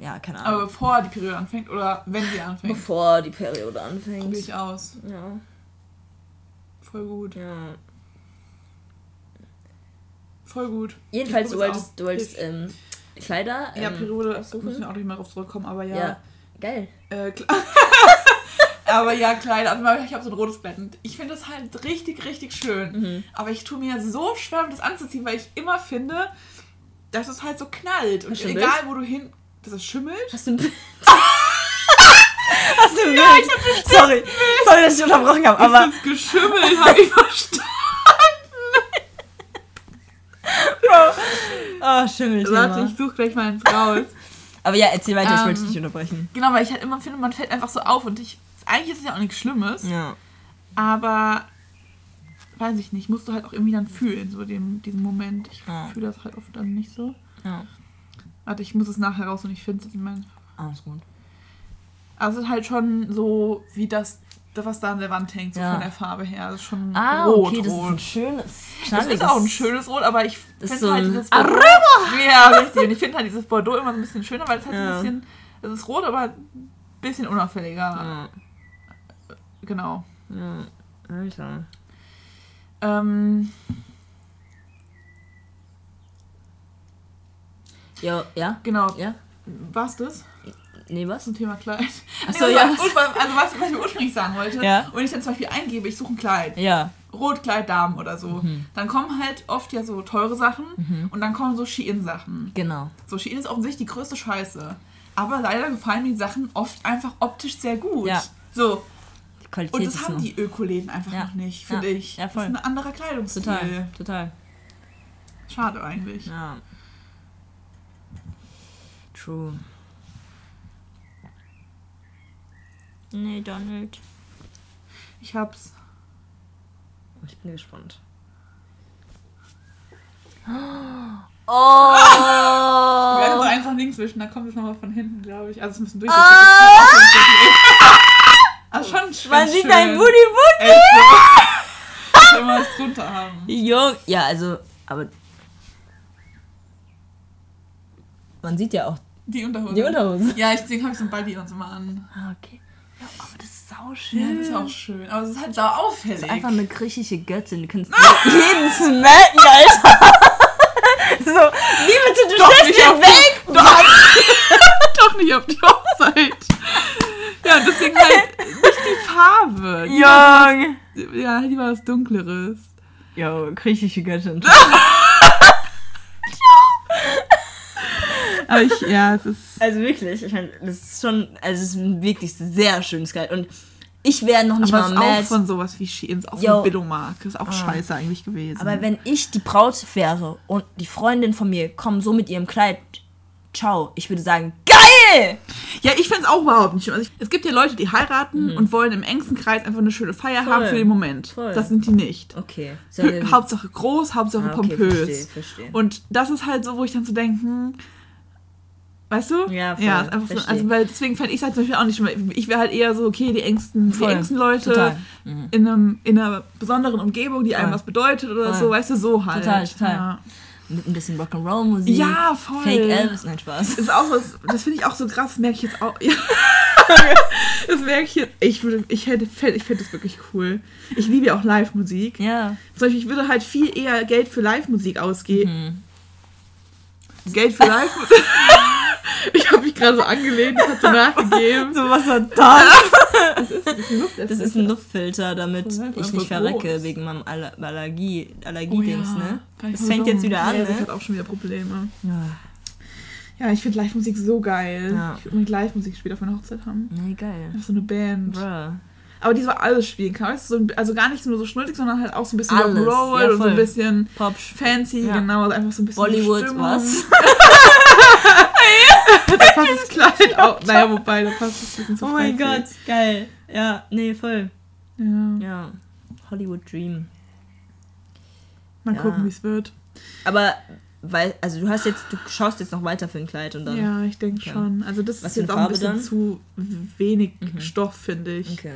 Ja, keine Ahnung. Aber bevor die Periode anfängt oder wenn sie anfängt, Bevor die Periode anfängt. ich aus. Ja, Voll gut. ja. Voll gut. Jedenfalls, du wolltest, du wolltest ähm, Kleider. Ja, ähm, Periode, aussuchen? müssen wir auch nicht mehr drauf zurückkommen, aber ja. Ja. Geil. Äh, klar. aber ja, Kleider. Also ich habe so ein rotes Kleid. Und ich finde das halt richtig, richtig schön. Mhm. Aber ich tue mir so schwer, das anzuziehen, weil ich immer finde, dass es halt so knallt. Und egal, wo du hin. Dass es schimmelt. Hast du ein Bild? Hast du ein Bild? Sorry, sorry, dass ich unterbrochen habe, aber ist geschimmelt, habe ich verstanden. oh, Schimmel. Warte, ich suche gleich mal eins raus. Aber ja, erzähl weiter, ich Ähm, wollte dich nicht unterbrechen. genau, weil ich halt immer finde, man fällt einfach so auf. Und ich. Eigentlich ist es ja auch nichts Schlimmes. Ja. Aber. Weiß ich nicht, musst du halt auch irgendwie dann fühlen, so den, diesen Moment. Ich Ja. fühle das halt oft dann nicht so. Ja. Warte, ich muss es nachher raus und ich finde es in meinen. Alles gut. Also es ist halt schon so wie das, das, was da an der Wand hängt, so Ja. von der Farbe her. Das ist schon Ah, rot, okay, das ist rot. ein schönes, Das knalliges. ist auch ein schönes Rot, aber ich Das ist finde so halt dieses Bordeaux. Ja, richtig. Und ich finde halt dieses Bordeaux immer so ein bisschen schöner, weil es halt Ja. ein bisschen. Es ist rot, aber ein bisschen unauffälliger. Ja. Genau. Ja. Alter. Ähm, Ja, ja? genau. Ja? War's das? Nee, was? Zum Thema Kleid. Achso, Nee, ja. was- Also was, was ich mir ursprünglich sagen wollte, Ja. und ich dann zum Beispiel eingebe, ich suche ein Kleid, Ja. Rotkleid, Damen oder so, Mhm. dann kommen halt oft ja so teure Sachen und dann kommen so Shein-Sachen. Genau. So, Shein ist offensichtlich die größte Scheiße. Aber leider gefallen mir die Sachen oft einfach optisch sehr gut. Ja. So, Qualität und das ist haben noch- die Ökoläden einfach Ja. noch nicht, Ja. finde ich. Ja, voll. Das ist ein anderer Kleidungsstil. Total, total. Schade eigentlich. Ja. True. Nee, Donald. Ich hab's. Ich bin gespannt. Oh! Wir werden so eins nach links wischen, da kommt es nochmal von hinten, glaube ich. Also es bisschen durchsichtig. Ah! Also schon schön. Man sieht schön. dein Booty Booty! Will mal was drunter haben. Jung. Ja, also, aber. Man sieht ja auch Die Unterhose. die Unterhose. Ja, ich, deswegen habe ich so ein Buddy uns immer an. Ah, okay. Ja, aber das ist sau Ja, schön. das ist auch schön. Aber es ist halt sau auffällig. Das ist einfach eine griechische Göttin. Du kannst jeden smacken, Alter. so, wie bitte, du Doch den auf weg! die, doch nicht auf die Hochzeit. Ja, deswegen halt nicht die Jung! was- Ja, lieber was Dunkleres. Jo, griechische Göttin. Aber ich, ja, es ist. Also wirklich, ich meine, das ist schon, also es ist ein wirklich sehr schönes Kleid. Und ich wäre noch nicht Aber mal ist auch mad. von sowas wie Shein, ist auch Yo. von Billomark. Ist auch Ah. scheiße eigentlich gewesen. Aber wenn ich die Braut wäre und die Freundin von mir kommt so mit ihrem Kleid, ciao, ich würde sagen, geil! Ja, ich finde es auch überhaupt nicht schlimm. Also ich, es gibt ja Leute, die heiraten und wollen im engsten Kreis einfach eine schöne Feier Mhm. Voll. haben für den Moment. Voll. Das sind die nicht. Okay. Hö- Hauptsache groß, Hauptsache Ah, okay, pompös. verstehe, verstehe. Und das ist halt so, wo ich dann so denke, hm, weißt du? Ja, voll, ja ist einfach so, also weil deswegen fände ich es halt zum Beispiel auch nicht schlimm. Ich wäre halt eher so, okay, die engsten, Voll, die engsten Leute. Mhm. in, einem, in einer besonderen Umgebung, die einem Voll. was bedeutet oder so, weißt du, so halt. Total, total. Ja, Mit ein bisschen Rock'n'Roll-Musik. ja voll. Fake Elvis, nein, Spaß. Ist auch was, das finde ich auch so krass, merke ich jetzt auch. Ja. das merke ich jetzt. Ich würde, ich hätte, ich finde das wirklich cool. Ich liebe ja auch Live-Musik. Ja. Zum Beispiel, ich würde halt viel eher Geld für Live-Musik ausgeben. Hm. Geld für Live-Musik. Ich habe mich gerade so angelehnt, das hat so nachgegeben. So was war das? Das ist, das ist ein Luftfilter. Das ist ein Luftfilter, damit Das ich nicht verrecke groß. wegen meinem Aller Allergie, Oh Allergiedings, ne? Ich Das voll fängt jetzt wieder an, ja, Das ne? hat auch schon wieder Probleme. Ja. Ja, ich finde Live-Musik so geil. Ja. Ich würde unbedingt Live-Musik später auf meiner Hochzeit haben. Nee, geil. Einfach so eine Band. Bruh. Aber die so alles spielen kann. Weißt du, so also gar nicht nur so schnullig, sondern halt auch so ein bisschen Alles, Rock'n'Roll ja, und so ein bisschen Pop. fancy, Ja. genau. Also einfach so ein bisschen Bollywood, Stimmung. was? Da passt das Kleid auch. Naja, wobei, da passt es ein bisschen zu Oh mein. Gott, geil. Ja, nee, voll. Ja. Ja. Hollywood Dream. Mal Ja. gucken, wie es wird. Aber, weil, also du hast jetzt, du schaust jetzt noch weiter für ein Kleid und dann. Ja, ich denke Okay. schon. Also das Was ist jetzt auch ein bisschen dann? zu wenig Mhm. Stoff, finde ich. Okay.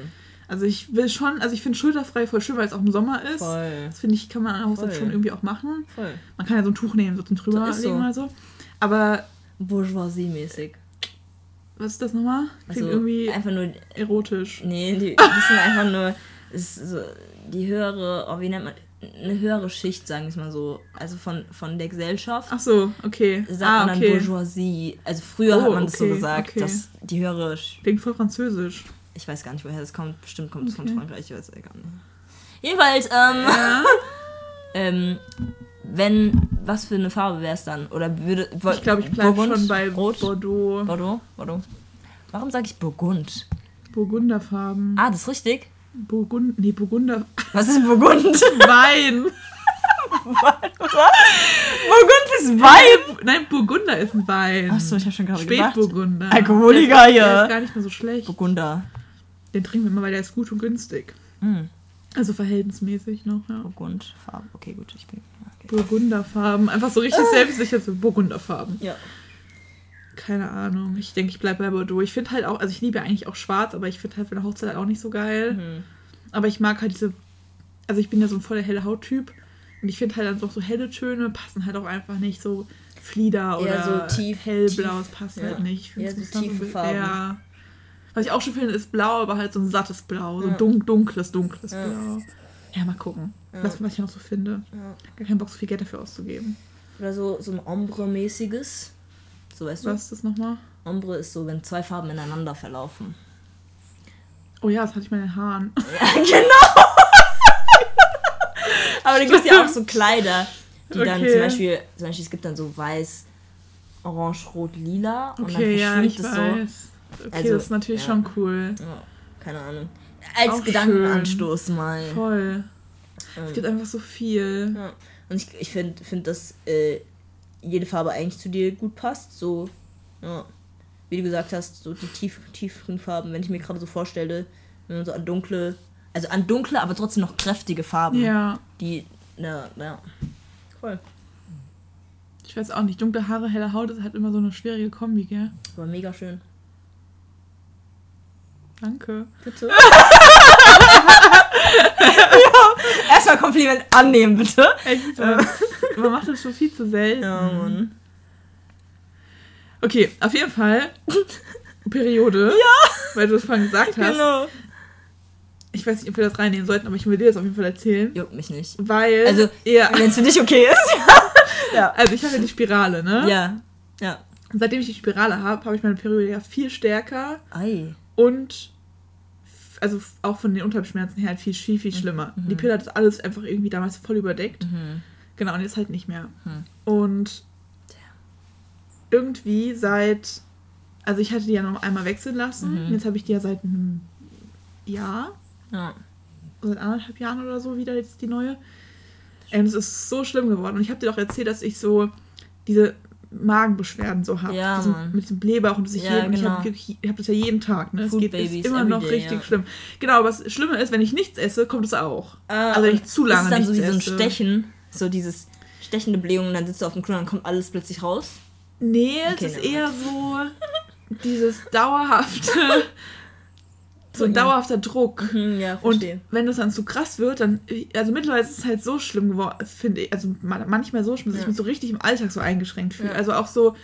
Also ich will schon, also ich finde schulterfrei voll schön, weil es auch im Sommer ist. Voll. Das finde ich, kann man an der Hochzeit Voll. schon irgendwie auch machen. Voll. Man kann ja so ein Tuch nehmen, so zum drüber Das ist so. legen oder so. Aber Bourgeoisie-mäßig. was ist das nochmal? Klingt Also irgendwie einfach nur. erotisch. Nee, die, die sind einfach nur. So die höhere, oh, wie nennt man. Eine höhere Schicht, sagen wir es mal so. Also von, von der Gesellschaft. Ach so, okay. sagt ah, man dann okay. Bourgeoisie. Also früher Oh, hat man das so okay, gesagt, okay. dass die höhere. Klingt voll französisch. Ich weiß gar nicht, woher das kommt. Bestimmt kommt es von Okay. Frankreich, ich weiß gar nicht. Jedenfalls, ähm, Ja. ähm, wenn, was für eine Farbe wäre es dann? Oder würde. Ich glaube, ich bleibe schon bei Rot? Bordeaux. Bordeaux? Bordeaux. Warum sage ich Burgund? Burgunderfarben. Ah, das ist richtig. Burgund. Nee, Burgunder. Was ist Burgund? Wein. Burgund ist Wein! Nein, Burgunder ist ein Wein. Achso, ich habe schon gerade gedacht. Spätburgunder. Alkoholiker hier. Der ist gar nicht mehr so schlecht. Burgunder. Den trinken wir immer, weil der ist gut und günstig. Hm. Also verhältnismäßig noch, ja. Burgund, Farbe. Okay, gut, ich bin. Burgunderfarben. Einfach so richtig selbstsicher so Burgunderfarben. Ja. Keine Ahnung. Ich denke, ich bleibe bei Bordeaux. Ich finde halt auch, also ich liebe eigentlich auch schwarz, aber ich finde halt für eine Hochzeit halt auch nicht so geil. Mhm. Aber ich mag halt diese, also ich bin ja so ein voller helle Hauttyp. Und ich finde halt dann doch so helle Töne passen halt auch einfach nicht so Flieder oder so tief- hellblau, es passt ja. halt nicht. Ich es so tiefe Farben. Ja. Was ich auch schon finde, ist blau, aber halt so ein sattes Blau. So Ja. dunkles, dunkles Ja. Blau. Ja, mal gucken, Ja. was, was ich noch so finde. Ja. Gar keinen Bock, so viel Geld dafür auszugeben. Oder so, so ein Ombre-mäßiges. So weißt du? Was ist das nochmal? Ombre ist so, wenn zwei Farben ineinander verlaufen. Oh ja, das hatte ich mal in den Haaren. Ja, genau! Aber da gibt es ja auch so Kleider, die dann Okay. zum Beispiel, zum Beispiel, es gibt dann so weiß, orange, rot, lila und Okay, dann ja, verschwimmt ich es weiß. Okay, Also, das ist natürlich ja. schon cool. so. Ja, keine Ahnung. Als Auch Gedankenanstoß mal. Voll. Es Ähm, gibt einfach so viel. ja. Und ich, ich finde, find, dass äh, jede Farbe eigentlich zu dir gut passt. So, ja. Wie du gesagt hast, so die tief, tieferen Farben, wenn ich mir gerade so vorstelle, wenn man so an dunkle, also an dunkle, aber trotzdem noch kräftige Farben, Ja, die, na, ja. Cool. ich weiß auch nicht. Dunkle Haare, helle Haut ist halt immer so eine schwierige Kombi, gell? War mega schön. Danke. Bitte. Erstmal Kompliment annehmen, bitte. Echt, man, man macht das schon viel zu selten. Ja, Mann. Okay, auf jeden Fall. Periode. Ja. Weil du es vorhin gesagt hast. Genau. Ich weiß nicht, ob wir das reinnehmen sollten, aber ich will dir das auf jeden Fall erzählen. Juckt mich nicht. Weil. Also, ja. Wenn es für dich okay ist. ja. Also, ich habe ja die Spirale, ne? Ja. Ja. Und seitdem ich die Spirale habe, habe ich meine Periode ja viel stärker Ei. Und. Also auch von den Unterleibsschmerzen her halt viel, viel, viel schlimmer. Die Pille hat das alles einfach irgendwie damals voll überdeckt. Mhm. Genau, und jetzt halt nicht mehr. Hm. Und irgendwie seit, also ich hatte die ja noch einmal wechseln lassen. Mhm. Jetzt habe ich die ja seit einem Jahr, Ja. seit anderthalb Jahren oder so wieder jetzt die neue. Und es ist so schlimm geworden. Und ich habe dir doch erzählt, dass ich so diese Magenbeschwerden so habe. Ja, mit diesem Blähbauch und dass ich Ja, jeden, und ich genau. habe hab das ja jeden Tag. Ne? Es geht Babies ist immer noch everyday, richtig ja. schlimm. Genau, aber das Schlimme ist, wenn ich nichts esse, kommt es auch. Ah, also wenn ich zu lange ist dann so nichts wie so ein esse. Stechen, so dieses stechende Blähung und dann sitzt du auf dem Klo und dann kommt alles plötzlich raus. Nee, Okay, es ist eher so dieses dauerhafte, so ein dauerhafter Druck. Hm, ja, Und wenn das dann zu krass wird, dann, also mittlerweile ist es halt so schlimm geworden, finde ich, also ma- manchmal so schlimm, dass ich Ja. mich so richtig im Alltag so eingeschränkt fühle. Ja. Also auch so,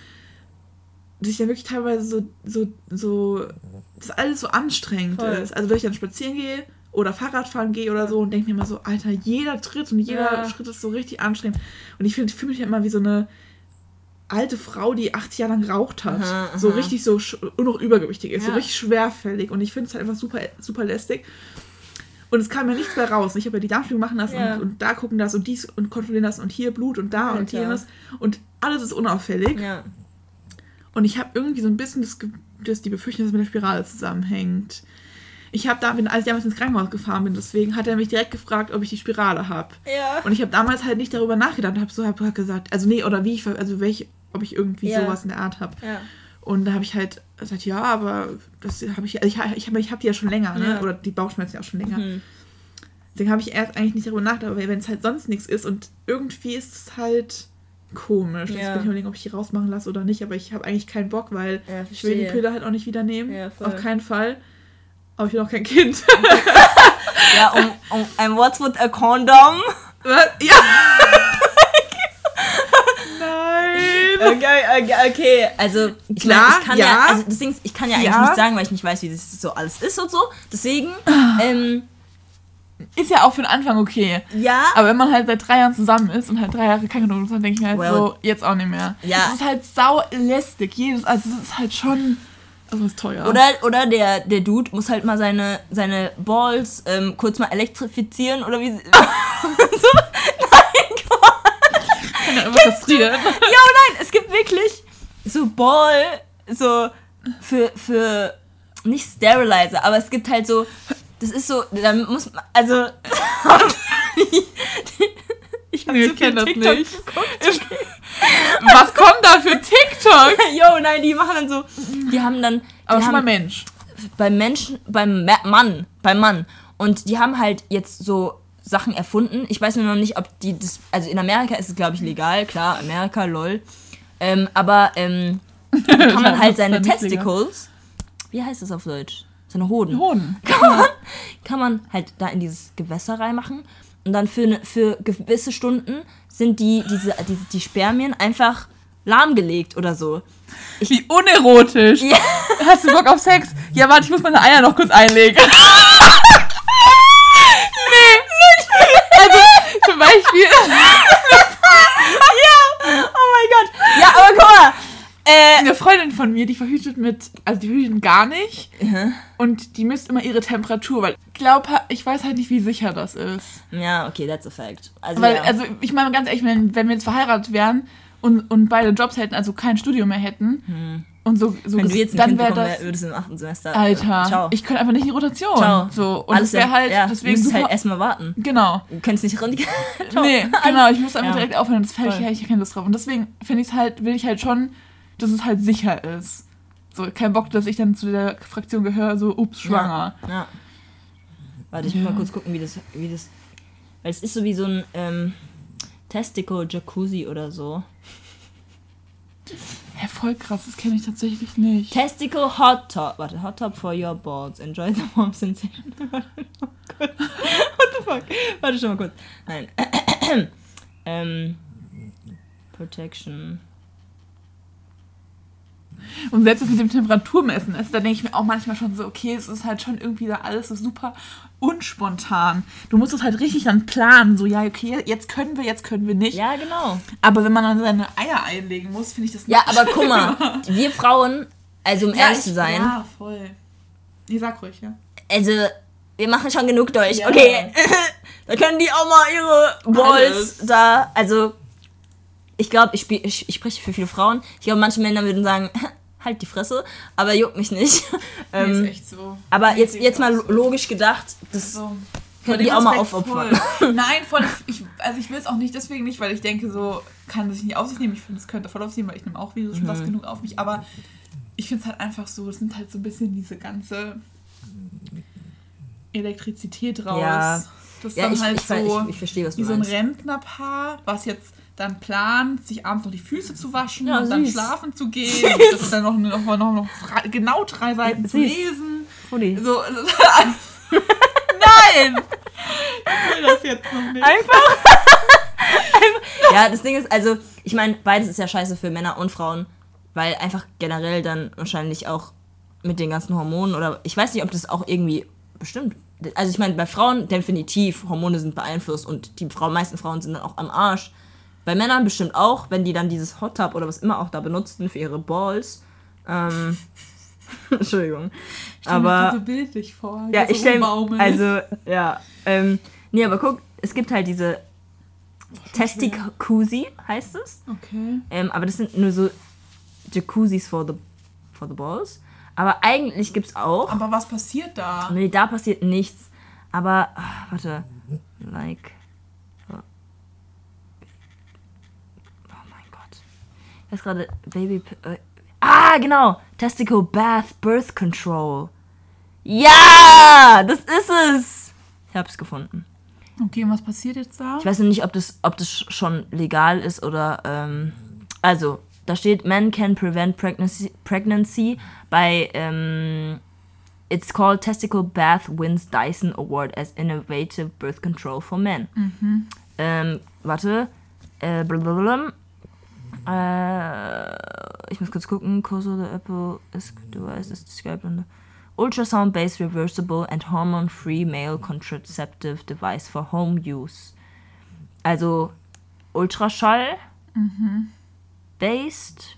dass ich dann wirklich teilweise so, so, so, dass alles so anstrengend Voll. ist. Also wenn ich dann spazieren gehe oder Fahrradfahren gehe oder so und denke mir immer so, Alter, jeder Tritt und jeder. Schritt ist so richtig anstrengend. Und ich finde, ich fühle mich ja immer wie so eine, alte Frau, die 80 Jahre lang geraucht hat. Aha, So aha. richtig so und noch übergewichtig ist, so Ja. richtig schwerfällig. Und ich finde es halt einfach super, super lästig. Und es kam ja nichts mehr raus. Ich habe ja die Darmspiegelung machen lassen Ja. und, und da gucken das und dies und kontrollieren das und hier Blut und da und Alter. jenes. Und alles ist unauffällig. Ja. Und ich habe irgendwie so ein bisschen das, das, die Befürchtung, dass es mit der Spirale zusammenhängt. Ich habe da, bin, als ich damals ins Krankenhaus gefahren bin, deswegen hat er mich direkt gefragt, ob ich die Spirale habe. Ja. Und ich habe damals halt nicht darüber nachgedacht und habe so hab gesagt, also nee, oder wie ich, also welche, ob ich irgendwie Ja. sowas in der Art habe. Ja. Und da habe ich halt gesagt, ja, aber das habe ich, also ich, ich habe ich hab die ja schon länger, ne? Oder die Bauchschmerzen ja auch schon länger. Mhm. Deswegen habe ich erst eigentlich nicht darüber nachgedacht, aber wenn es halt sonst nichts ist und irgendwie ist es halt komisch. Jetzt Ja. bin ich überlegen, ob ich die rausmachen lasse oder nicht, aber ich habe eigentlich keinen Bock, weil Ja, ich will die. Pille halt auch nicht wieder nehmen. Ja. Auf keinen Fall. Aber ich will auch kein Kind. Ja, um, um, and what's with a condom? Was? ja! Nein! Okay, okay, okay. Also, ich Klar, meine, ich kann ja, ja. also ist, ich kann ja eigentlich Ja. nicht sagen, weil ich nicht weiß, wie das so alles ist und so. Deswegen, ähm, Ist ja auch für den Anfang okay. ja. Aber wenn man halt seit drei Jahren zusammen ist und halt drei Jahre keine Noten hat, denke ich mir halt Well, so, jetzt auch nicht mehr. ja. Das ist halt sau lästig. Jedes, also das ist halt schon. Also ist teuer. Oder, oder der, der Dude muss halt mal seine, seine Balls ähm, kurz mal elektrifizieren oder wie. so, nein, ja einfach kastrieren. Ja, nein, es gibt wirklich so Ball, so für, für nicht Sterilizer, aber es gibt halt so, das ist so, da muss man, also. ich hab Nee, so ich kenn viel das nicht. geguckt. Was kommt da für TikTok? Jo, nein, die machen dann so, die haben dann, die Aber schon mal haben Mensch. beim Menschen, beim Ma- Mann, beim Mann. Und die haben halt jetzt so Sachen erfunden. Ich weiß nur noch nicht, ob die das, also in Amerika ist es glaube ich legal, klar, Amerika, lol. Ähm, aber ähm, kann man halt seine. Testicles, wie heißt das auf Deutsch? Seine Hoden. Hoden. Kann man, kann man halt da in dieses Gewässer reinmachen. Und dann für, ne, für gewisse Stunden sind die, diese, die, die Spermien einfach lahmgelegt oder so. Wie unerotisch. Ja. Hast du Bock auf Sex? Ja, warte, ich muss meine Eier noch kurz einlegen. nee. Also, zum Beispiel. Oh mein Gott. Ja, aber guck mal. Äh, Eine Freundin von mir, die verhütet mit, also die verhütet gar nicht. Und die misst immer ihre Temperatur, weil ich glaube, ich weiß halt nicht, wie sicher das ist. Ja, okay, that's a fact. Also, Weil, ja. also ich meine ganz ehrlich, wenn, wenn wir jetzt verheiratet wären und, und beide Jobs hätten, also kein Studium mehr hätten und so, so wenn du jetzt dann wäre das. würdest im achten Semester. Alter, Äh, ciao. ich könnte einfach nicht in die Rotation. ciao. So, und Alles das wäre halt, ja, deswegen du musst halt erstmal warten. genau. Du kannst nicht. Ciao. Nee, genau, ich muss einfach Ja. direkt aufhören. Das fällt Voll. ich, ich keine Lust drauf. Und deswegen finde ich es halt, will ich halt schon, dass es halt sicher ist. So, kein Bock, dass ich dann zu der Fraktion gehöre, so, ups, schwanger. Ja. ja. Warte, ich muss mal kurz gucken, wie das. Wie das weil es ist so wie so ein ähm, Testicle-Jacuzzi oder so. Hä, voll krass, das kenne ich tatsächlich nicht. Testicle Hot Top. Warte, Hot Top for your balls. Enjoy the warm sensation. What the fuck? Warte schon mal kurz. Nein. ähm, Protection. Und selbst das mit dem Temperaturmessen ist, da denke ich mir auch manchmal schon so, okay, es ist halt schon irgendwie da alles so super unspontan. Du musst es halt richtig dann planen, so, ja, okay, jetzt können wir, jetzt können wir nicht. Ja, genau. Aber wenn man dann seine Eier einlegen muss, finde ich das Ja, aber guck mal, wir Frauen, also um Ja, ehrlich ich- zu sein, Ja, voll. Nee, sag ruhig, ja. also wir machen schon genug durch, Ja. okay? da können die auch mal ihre Balls da, also ich glaube, ich, ich, ich spreche für viele Frauen. Ich glaube, manche Männer würden sagen, halt die Fresse, aber juckt mich nicht. Nee, ähm, ist echt so. aber jetzt, jetzt mal logisch gedacht, das So. können Vor die auch mal aufopfern. voll. Nein, voll. Ich, also ich will es auch nicht deswegen nicht, weil ich denke, so kann sich nicht auf sich nehmen. Ich finde, es könnte voll auf sich nehmen, weil ich nehme auch, wie du schon Mhm. sagst, genug auf mich. Aber ich finde es halt einfach so, es nimmt halt so ein bisschen diese ganze Elektrizität raus. Ja. Das ist Ja, dann ich, halt ich, so ich, ich verstehe, was du wie so ein meinst. Rentnerpaar, was jetzt dann plant, sich abends noch die Füße zu waschen Ja, und dann süß. schlafen zu gehen. und das ist dann noch, noch, noch, noch, drei, genau drei Seiten zu Süß. lesen. Fudi. So, das ist alles- Nein! Ich will das jetzt noch nicht. Einfach. ja, das Ding ist, also, ich meine, beides ist ja scheiße für Männer und Frauen, weil einfach generell dann wahrscheinlich auch mit den ganzen Hormonen oder ich weiß nicht, ob das auch irgendwie bestimmt. Also ich meine, bei Frauen definitiv Hormone sind beeinflusst und die Frau, meisten Frauen sind dann auch am Arsch, Bei Männern bestimmt auch, wenn die dann dieses Hot Tub oder was immer auch da benutzten für ihre Balls. Ähm, Entschuldigung. Stell mir das Aber so bildlich vor. ja, ich stelle also ja, ähm, nee, aber guck, es gibt halt diese Testicusi heißt es. Okay. Ähm, aber das sind nur so Jacuzzis for the, for the balls. Aber eigentlich gibt's auch. Aber was passiert da? Nee, da passiert nichts. Aber, ah, warte. Like. Oh. oh mein Gott. Ich weiß gerade, Baby. Äh, ah, genau. Testicle Bath Birth Control. Ja! Das ist es! Ich hab's gefunden. Okay, und was passiert jetzt da? Ich weiß nicht, ob das, ob das schon legal ist oder. Ähm, also, da steht, Men can prevent pregnancy, pregnancy by. Ähm, it's called Testicle Bath wins Dyson Award as Innovative Birth Control for Men. Ähm, warte. Äh, blablabla. Äh, ich muss kurz gucken. Coso the Apple is device is described ultrasound-based reversible and hormone-free male contraceptive device for home use. Also Ultraschall based,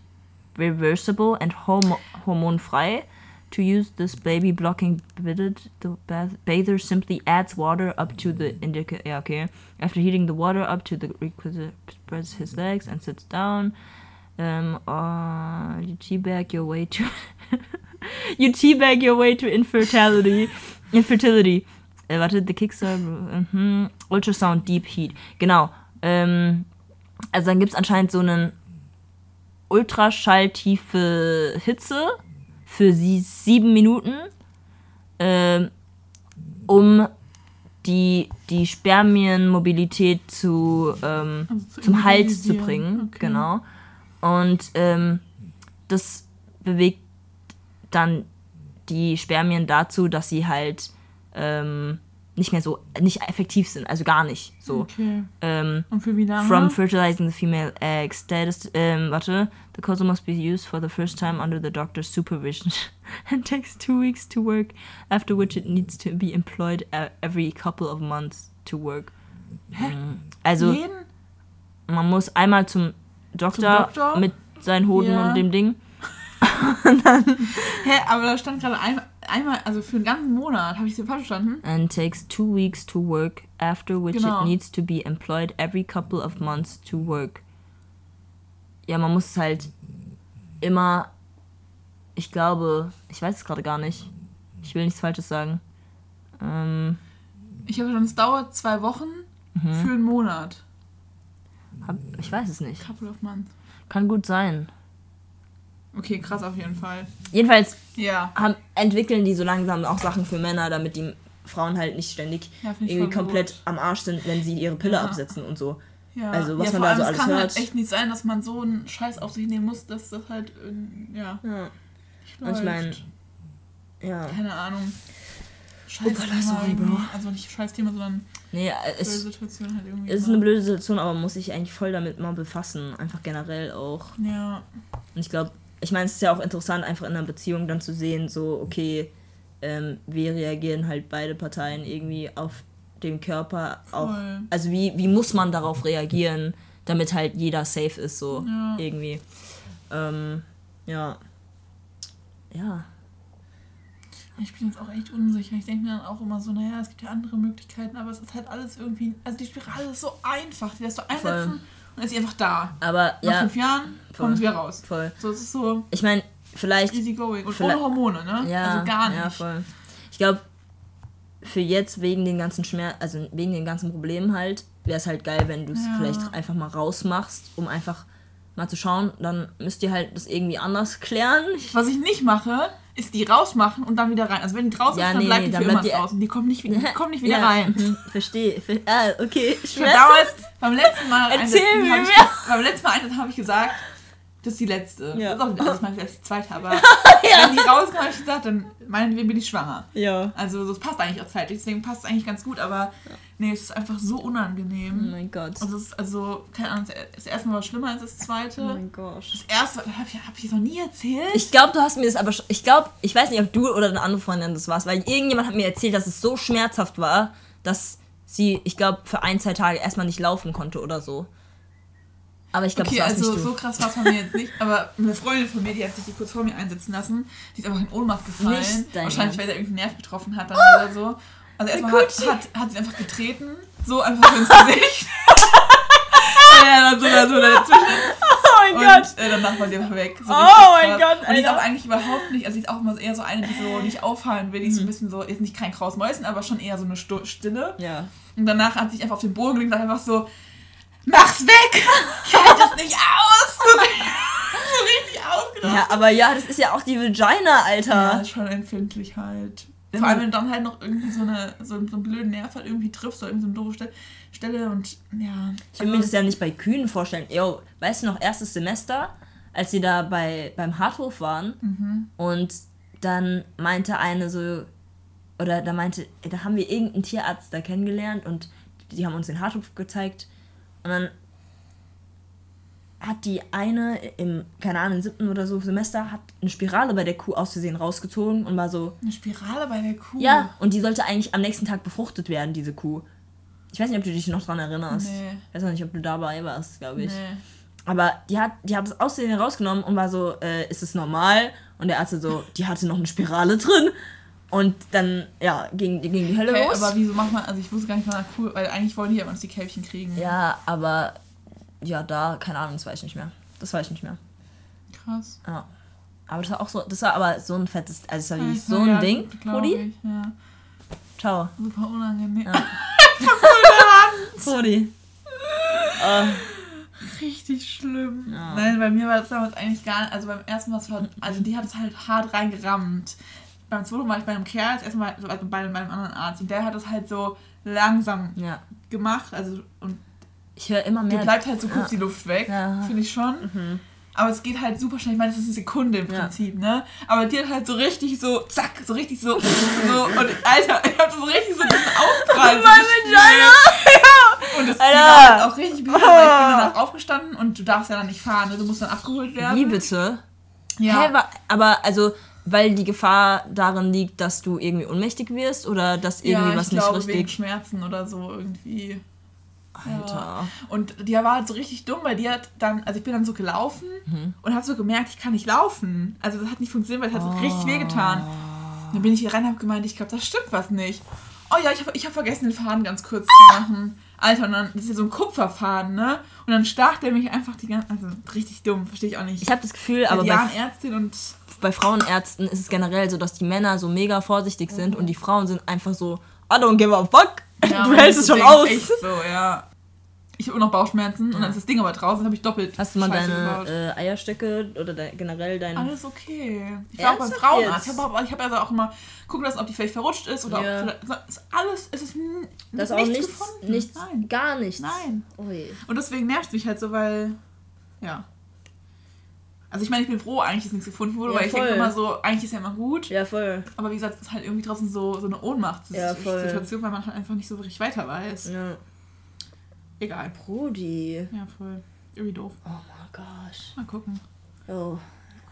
reversible and hormo hormonfrei. To use this baby blocking bidet, the bath bather simply adds water up to the indicator. Yeah, okay. After heating the water up to the requisite, spreads his legs and sits down. Um, uh, you teabag your way to you teabag your way to infertility. Infertility. Äh, warte, the Kickstarter. Mhm. Ultrasound Deep Heat. Genau. Ähm, also dann gibt es anscheinend so einen ultraschalltiefe Hitze für sie sieben Minuten, ähm, um die, die Spermienmobilität zu, ähm, Also zu zum Hals zu bringen. Okay. Genau. Und ähm, das bewegt dann die Spermien dazu, dass sie halt ähm, nicht mehr so, nicht effektiv sind, also gar nicht so. Okay. Ähm, Und für wie lange? From fertilizing the female eggs. Status, ähm, warte. The console must be used for the first time under the doctor's supervision and takes two weeks to work, after which it needs to be employed every couple of months to work. Mm. Also, Jeden? man muss einmal zum Doktor, Doktor? mit seinen Hoden Ja. und dem Ding. Hä, aber da stand gerade ein, einmal, also für einen ganzen Monat, habe ich sie falsch verstanden? And takes two weeks to work, after which Genau. it needs to be employed every couple of months to work. Ja, man muss halt immer, ich glaube, ich weiß es gerade gar nicht. Ich will nichts Falsches sagen. Ähm, Ich habe schon, es dauert zwei Wochen Mhm. für einen Monat. hab, ich weiß es nicht. Couple of months. Kann gut sein. Okay, krass auf jeden Fall. Jedenfalls Ja. haben, entwickeln die so langsam auch Sachen für Männer, damit die Frauen halt nicht ständig Ja, irgendwie komplett gut. am Arsch sind, wenn sie ihre Pille Ja. absetzen und so. Ja. Also, was ja, man da so alles es kann halt echt nicht sein, dass man so einen Scheiß auf sich nehmen muss, dass das halt, ja, Ja. Und ich meine, ja. Keine Ahnung. Scheiß Thema sorry. Bro. Also nicht scheiß Thema, sondern Nee, äh, blöde es, Situation halt irgendwie. es ist eine blöde Situation, aber man muss sich eigentlich voll damit mal befassen. Einfach generell auch. Ja. Und ich glaube, ich meine, es ist ja auch interessant, einfach in einer Beziehung dann zu sehen, so, okay, ähm, wie reagieren halt beide Parteien irgendwie auf den Körper auch. Voll. Also wie, wie muss man darauf reagieren, damit halt jeder safe ist, so Ja. irgendwie. Ähm, ja. Ja. Ich bin jetzt auch echt unsicher. Ich denke mir dann auch immer so, naja, es gibt ja andere Möglichkeiten, aber es ist halt alles irgendwie. Also die Spirale ist so einfach. Die lässt du einsetzen und dann ist einfach da. Aber Nach ja, fünf Jahren Voll. kommt sie wieder raus. voll. So, es ist so Ich meine, vielleicht easy going. Und Vielleicht- ohne Hormone, ne? Ja, also gar nicht. Ja, voll. Ich glaube, für jetzt wegen den ganzen Schmerz, also wegen den ganzen Problemen halt, wäre es halt geil, wenn du es Ja. vielleicht einfach mal rausmachst, um einfach mal zu schauen. Dann müsst ihr halt das irgendwie anders klären. Was ich nicht mache, ist die rausmachen und dann wieder rein. Also wenn die draußen Ja, ist, dann nee, bleibt die dann für immer die- draußen. Die kommt nicht, wieder- die kommt nicht wieder ja, rein. mhm, Verstehe. Ver ah, okay. Damals beim letzten Mal Erzähl mir hab ich, mehr. beim letzten Mal habe ich gesagt, das ist die letzte. Ja. Das ist auch, also ich meine, das ist die zweite, aber wenn die rauskommt, habe ich gesagt, dann meinen wir, bin ich schwanger. Ja. Also das passt eigentlich auch zeitlich, deswegen passt es eigentlich ganz gut, aber nee, es ist einfach so Oh unangenehm. mein Gott. Also es ist, also, keine Ahnung, das erste Mal war schlimmer als das zweite. Oh mein Gott. Das erste, habe ich, hab ich das noch nie erzählt? Ich glaube, du hast mir das aber schon. Ich glaube, ich weiß nicht, ob du oder eine andere Freundin das warst, weil irgendjemand hat mir erzählt, dass es so schmerzhaft war, dass sie, ich glaube, für ein, zwei Tage erstmal nicht laufen konnte oder so. Aber ich glaube, Okay, das also nicht so krass war es von mir jetzt nicht, aber eine Freundin von mir, die hat sich die kurz vor mir einsitzen lassen, die ist einfach in Ohnmacht gefallen. Wahrscheinlich, weil sie irgendeinen Nerv getroffen hat dann oder so. Also erstmal hat, hat, hat sie einfach getreten, so einfach ins Gesicht. ja, dann so, da, so dazwischen. Oh Und äh, danach war sie einfach weg. So Oh mein. Gott, Und die ist Alter. auch eigentlich überhaupt nicht, also die ist auch immer eher so eine, die so nicht auffallen will, die ist so ein bisschen so, jetzt nicht kein Kraus Mäusen, aber schon eher so eine Stille. Ja. Und danach hat sie sich einfach auf den Boden gelegt und einfach so, mach's weg! Ich halte das nicht aus! So, richtig ausgedacht. Ja, aber ja, das ist ja auch die Vagina, Alter. Ja, ist schon empfindlich halt. Vor allem, wenn du dann halt noch irgendwie so, eine, so, so einen blöden Nerv halt irgendwie triffst oder irgendwie so eine doofe Stelle, Stelle und ja. Ich will mir das ja nicht bei Kühen vorstellen. Yo, weißt du noch, erstes Semester, als sie da bei, beim Harthof waren Mhm. und dann meinte eine so, oder da meinte, da haben wir irgendeinen Tierarzt da kennengelernt und die haben uns den Harthof gezeigt und dann hat die eine im, keine Ahnung, im siebten oder so Semester, hat eine Spirale bei der Kuh aus Versehen rausgezogen und war so, Eine Spirale bei der Kuh. ja, und die sollte eigentlich am nächsten Tag befruchtet werden, diese Kuh. Ich weiß nicht, ob du dich noch dran erinnerst. Nee. Ich weiß auch nicht, ob du dabei warst, glaube ich. Nee. Aber die hat, die hat das Aussehen rausgenommen und war so, äh, ist es normal? Und der Arzt so, die hatte noch eine Spirale drin. Und dann, ja, ging, ging die Hölle Hey, los. aber wieso macht man, also ich wusste gar nicht einer Kuh, weil eigentlich wollen die ja uns die Kälbchen kriegen. ja, aber ja, da, keine Ahnung, das weiß ich nicht mehr. Das weiß ich nicht mehr. Krass. Ja. Aber das war auch so, das war aber so ein fettes, also das war so ein ja, Ding. Rudi? Ja. Ciao. Super unangenehm. Ja. Rudi. Äh, Richtig schlimm. Ja. Nein, bei mir war das damals eigentlich gar nicht. Also beim ersten Mal, also die hat es halt hart reingerammt. Beim zweiten Mal war ich bei einem Kerl, das erste Mal also bei, einem anderen Arzt. Und der hat es halt so langsam ja. gemacht. Also, und Ich höre immer mehr. bleibt halt so kurz Ja. die Luft weg. Ja. Finde ich schon. Aber es geht halt super schnell. Ich meine, das ist eine Sekunde im. Prinzip, ne? Aber die hat halt so richtig so, zack, so richtig so, so. Und Alter, ich hab so richtig so diesen Aufprall. so gespürt. Und das die Alter. war halt auch richtig blöd, weil ich bin danach aufgestanden und du darfst ja dann nicht fahren, ne? du musst dann abgeholt werden. Wie bitte? Ja. Hä, aber also, weil die Gefahr darin liegt, dass du irgendwie ohnmächtig wirst oder dass irgendwie ja, was nicht glaube wegen richtig. Schmerzen oder so irgendwie. Alter. Ja. Und die war halt so richtig dumm, weil die hat dann, also ich bin dann so gelaufen Mhm. und habe so gemerkt, ich kann nicht laufen. Also das hat nicht funktioniert, weil es hat so richtig Oh. wehgetan. Dann bin ich hier rein und habe gemeint, ich glaube, das stimmt was nicht. Oh ja, ich habe ich hab vergessen, den Faden ganz kurz zu machen. Alter, und dann das ist ja so ein Kupferfaden, ne? Und dann stach der mich einfach die ganze, also richtig dumm, verstehe ich auch nicht. Ich habe das Gefühl, Seit aber bei, Ärztin und bei Frauenärzten ist es generell so, dass die Männer so mega vorsichtig sind Mhm. und die Frauen sind einfach so, I don't give a fuck. Ja, du hältst es schon aus. Echt so, ja. Ich habe immer noch Bauchschmerzen und dann ist das Ding aber draußen, habe ich doppelt. Hast du mal Scheiße deine äh, Eierstöcke oder de generell dein. Alles okay. Ich war auch beim Ernsthaft Frauenarzt. jetzt? Ich habe hab also auch immer gucken lassen, ob die vielleicht verrutscht ist oder Ja. ob ist alles, es ist das ist auch nichts, nichts, gefunden. nichts, Nein. gar nichts. Nein. Ui. Und deswegen nervt es mich halt so, weil, ja. Also ich meine, ich bin froh, eigentlich dass nichts gefunden wurde, Ja, weil ich denke immer so, eigentlich ist ja immer gut. Ja, voll. Aber wie gesagt, es ist halt irgendwie trotzdem so, so eine Ja. Ohnmachtssituation, weil man halt einfach nicht so richtig weiter weiß. Ja. Egal. Brudi. Ja, voll. Irgendwie doof. Oh mein Gott. Mal gucken. Oh.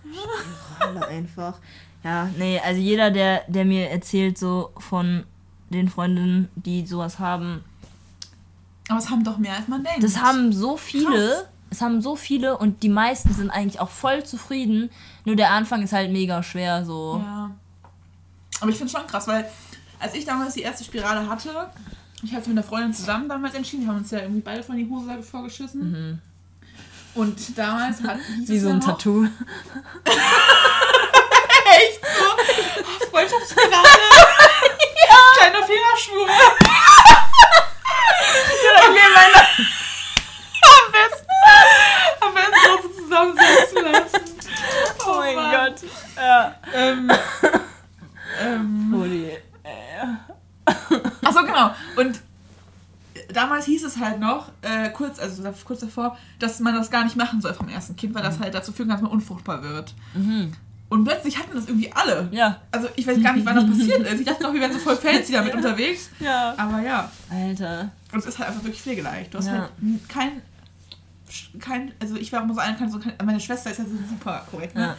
Spirale einfach. Ja, nee, also jeder, der, der mir erzählt, so von den Freundinnen, die sowas haben, Aber es haben doch mehr, als man denkt. das haben so viele. Krass. Es haben so viele und die meisten sind eigentlich auch voll zufrieden. Nur der Anfang ist halt mega schwer, so. Ja. Aber ich finde schon krass, weil als ich damals die erste Spirale hatte, ich hatte es mit einer Freundin zusammen damals entschieden, wir haben uns ja irgendwie beide von die Hose vorgeschissen. Und damals hat, Mhm. Wie so ja ein noch, Tattoo. Echt so? Oh, Freundschaftsspirale. Kleiner Fingerschwur. Am besten. Am besten so zusammensetzen lassen. Oh, Oh mein Mann. Gott. Ja. Ähm, ähm, Brudi. Achso, genau. Und damals hieß es halt noch, äh, kurz, also kurz davor, dass man das gar nicht machen soll vom ersten Kind, weil das halt dazu führen kann, dass man unfruchtbar wird. Und plötzlich hatten das irgendwie alle. Ja. Also ich weiß gar nicht, wann das passiert ist. Ich dachte noch, wir wären so voll fancy damit unterwegs. Ja. Aber ja. Alter. Und es ist halt einfach wirklich pflegeleicht. Du hast Ja. halt kein, kein, also ich war auch immer so ein, kein, so kein, meine Schwester ist ja so super korrekt, ne? Ja.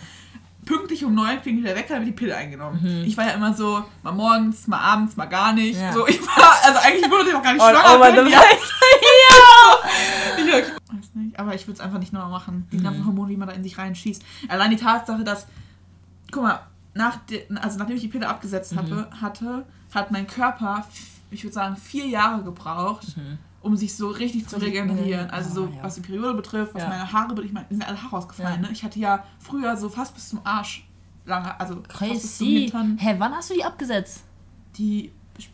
Pünktlich um neun klingelt der Wecker, habe ich die Pille eingenommen. Ich war ja immer so, mal morgens, mal abends, mal gar nicht. Mhm. Ja. So, ich war, also eigentlich wurde ich auch gar nicht schwanger. oh, du die- weißt, ich weiß nicht, aber ich würde es einfach nicht nochmal machen. Die Mhm. ganzen Hormone, die man da in sich reinschießt. Allein die Tatsache, dass, guck mal, nach de, also nachdem ich die Pille abgesetzt Mhm. habe, hatte, hat mein Körper, ich würde sagen, vier Jahre gebraucht, um sich so richtig zu regenerieren. Also so. Ah, was die Periode betrifft, was Ja. meine Haare betrifft. Ich meine, mir sind alle Haare ausgefallen. Ne? Ich hatte ja früher so fast bis zum Arsch lange, also fast bis zum Crazy. Hintern Hä, wann hast du die abgesetzt? die,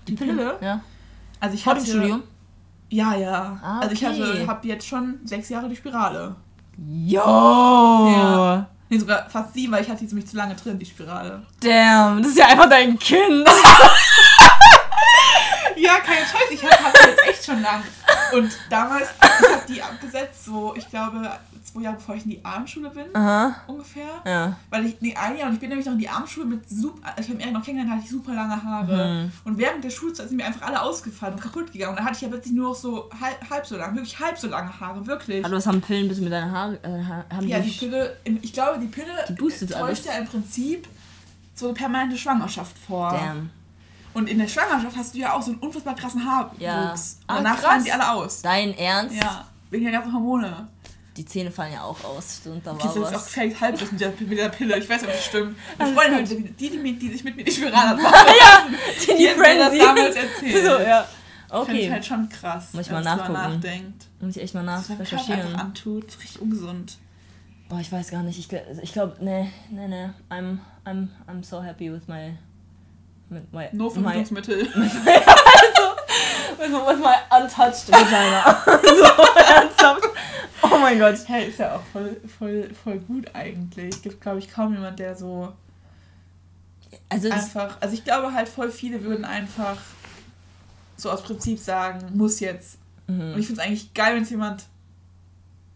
die Pille. Ja. Also ich Vor hatte, dem Studium? Ja, ja. Ah, Also ich okay. hatte, habe jetzt schon sechs Jahre die Spirale. Jo! Ja. Nee, sogar fast sieben, weil ich hatte die ziemlich zu lange drin, die Spirale. Damn, das ist ja einfach dein Kind. Ja, keine Scheiße, ich hatte hab jetzt echt schon lang. Und damals, ich habe die abgesetzt, so, ich glaube, zwei Jahre bevor ich in die Abendschule bin, Aha. ungefähr. Ja. Weil ich, nee, ein Jahr, und ich bin nämlich noch in die Abendschule mit super, ich habe noch kennengelernt, hatte ich super lange Haare. Und während der Schulzeit sind mir einfach alle ausgefallen und kaputt gegangen. Und da hatte ich ja plötzlich nur noch so halb, halb so lang, wirklich halb so lange Haare, wirklich. Hallo, was haben Pillen bis mit deinen Haaren? Äh, ha- haben Ja, die die Pille, ich glaube, die Pille Die boostet täuscht alles. ja im Prinzip so eine permanente Schwangerschaft vor. Damn. Und in der Schwangerschaft hast du ja auch so einen unfassbar krassen Haarwuchs. Ja. Und Ah, danach krass. fallen sie alle aus. Dein Ernst? Ja, wegen der ganzen Hormone. Die Zähne fallen ja auch aus. Stimmt, da Okay, war das ist auch was. gefährlich halbwissen mit der, mit der Pille. Ich weiß nicht, ob das stimmt. Eine Alles Freundin, hat, die, die, die, die sich mit mir die Spirale hat machen lassen, Die, die hat mir das damals erzählt. so, ja. Finde ich Okay. halt schon krass, Muss ich mal man nachgucken. nachdenkt. Muss ich echt mal Was sein Körper einfach nachrecherchieren. antut, ist richtig ungesund. Boah, ich weiß gar nicht. Ich, gl- ich glaube, nee, nee, nee. I'm, I'm, I'm so happy with my. Mit my, Nur my, Verhütungsmittel. with, with my untouched vagina. so, ernsthaft. Oh mein Gott. Hey, ist ja auch voll, voll, voll gut eigentlich. Gibt, glaube ich, kaum jemand, der so Also, einfach. Also ich glaube halt, voll viele würden einfach so aus Prinzip sagen, muss jetzt. Mhm. Und ich finde es eigentlich geil, wenn es jemand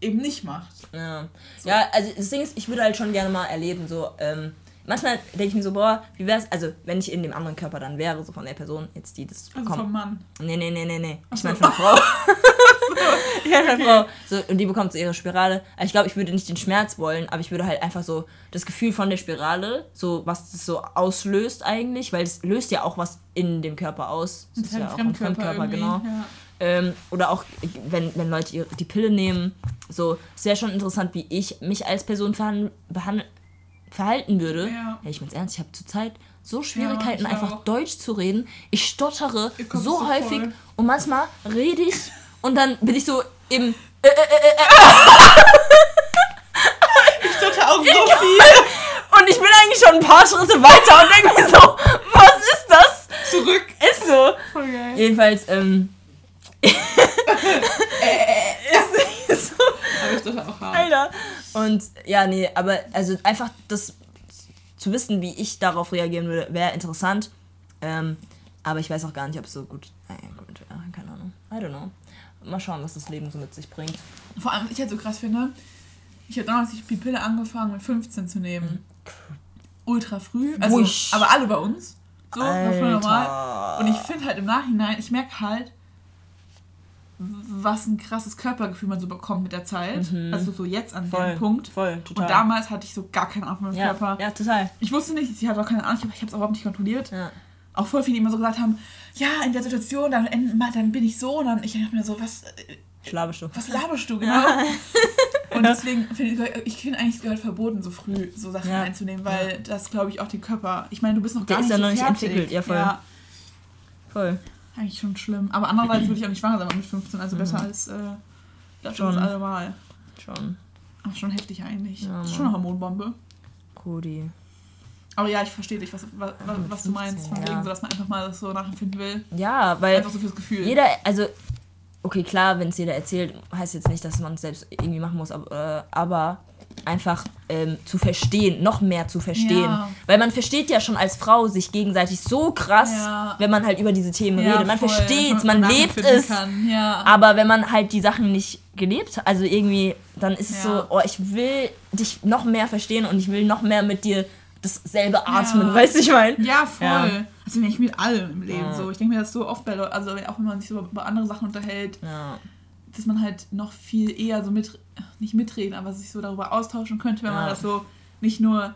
eben nicht macht. Ja. ja, also das Ding ist, ich würde halt schon gerne mal erleben, so, ähm, manchmal denke ich mir so, boah, wie wär's, also wenn ich in dem anderen Körper dann wäre, so von der Person, jetzt die das Also bekommt. vom Mann. Nee, nee, nee, nee, nee. Ich so. meine von Frau. ich meine von Frau. So, und die bekommt so ihre Spirale. Also ich glaube, ich würde nicht den Schmerz wollen, aber ich würde halt einfach so das Gefühl von der Spirale, so was das so auslöst eigentlich, weil es löst ja auch was in dem Körper aus. Das ist ja auch ein Fremdkörper, genau. Ja. Ähm, oder auch, wenn, wenn Leute ihre, die Pille nehmen. So, es wäre schon interessant, wie ich mich als Person verhan- behan- verhalten würde. Ja. ich meine ernst, ich habe zurzeit so Schwierigkeiten, ich einfach auch. Deutsch zu reden. Ich stottere kommt so so häufig voll. und manchmal rede ich und dann bin ich so im. Äh, Ich stotter auch so viel und ich bin eigentlich schon ein paar Schritte weiter und denke mir so, was ist das? zurück. Ist so. Jedenfalls, ähm. ist nicht so. Aber ich stotter auch hart. Alter. Und ja, nee, aber also einfach das zu wissen, wie ich darauf reagieren würde, wäre interessant. Ähm, aber ich weiß auch gar nicht, ob es so gut. Naja, gut, ja, keine Ahnung. I don't know. Mal schauen, was das Leben so mit sich bringt. Vor allem, ich halt so krass finde, ich habe damals die Pille angefangen mit 15 zu nehmen. Ultra früh. Also, Wusch. aber alle bei uns. So, voll normal. Und ich finde halt im Nachhinein, ich merke halt, was ein krasses Körpergefühl man so bekommt mit der Zeit. Also so jetzt an dem Punkt. Voll, total. Und damals hatte ich so gar keine Ahnung von meinem ja, Körper. ja, total. Ich wusste nicht, sie hatte auch keine Ahnung, ich habe es überhaupt nicht kontrolliert. Ja. Auch voll viele, die immer so gesagt haben, ja, in der Situation, dann, dann bin ich so. Und dann ich dachte mir so, was, Schlabisch du. was laberst du, genau? Und deswegen finde ich, ich finde eigentlich, es gehört verboten, so früh so Sachen Ja. einzunehmen, weil das, glaube ich, auch den Körper, ich meine, du bist noch Der gar ist nicht ja so noch nicht fertig. entwickelt, ja, voll. Ja, Voll. Eigentlich schon schlimm. Aber andererseits würde ich auch nicht schwanger sein mit 15, also besser als äh, das Schon. allemal. Schon. Ach, schon heftig eigentlich. Ja, ist schon eine Hormonbombe. Cody. Aber ja, ich verstehe dich, was, was, was, du meinst. 15, Von ja. wegen, so, dass man einfach mal das so nachempfinden will. Ja, weil Einfach so fürs Gefühl. jeder, also, okay, klar, wenn es jeder erzählt, heißt jetzt nicht, dass man es selbst irgendwie machen muss, aber, äh, aber einfach ähm, zu verstehen, noch mehr zu verstehen. Ja. Weil man versteht ja schon als Frau sich gegenseitig so krass, Ja. wenn man halt über diese Themen Ja, redet. Man versteht dass man lebt es. Aber wenn man halt die Sachen nicht gelebt hat, also irgendwie, dann ist es so, oh, ich will dich noch mehr verstehen und ich will noch mehr mit dir dasselbe atmen, weißt du, ich meine? Ja, voll. Also ich mit allem im Leben so. Ich denke mir das so oft bei Leuten, also auch wenn man sich so über andere Sachen unterhält, Ja. Dass man halt noch viel eher so mit, nicht mitreden, aber sich so darüber austauschen könnte, wenn man Ja. das so nicht nur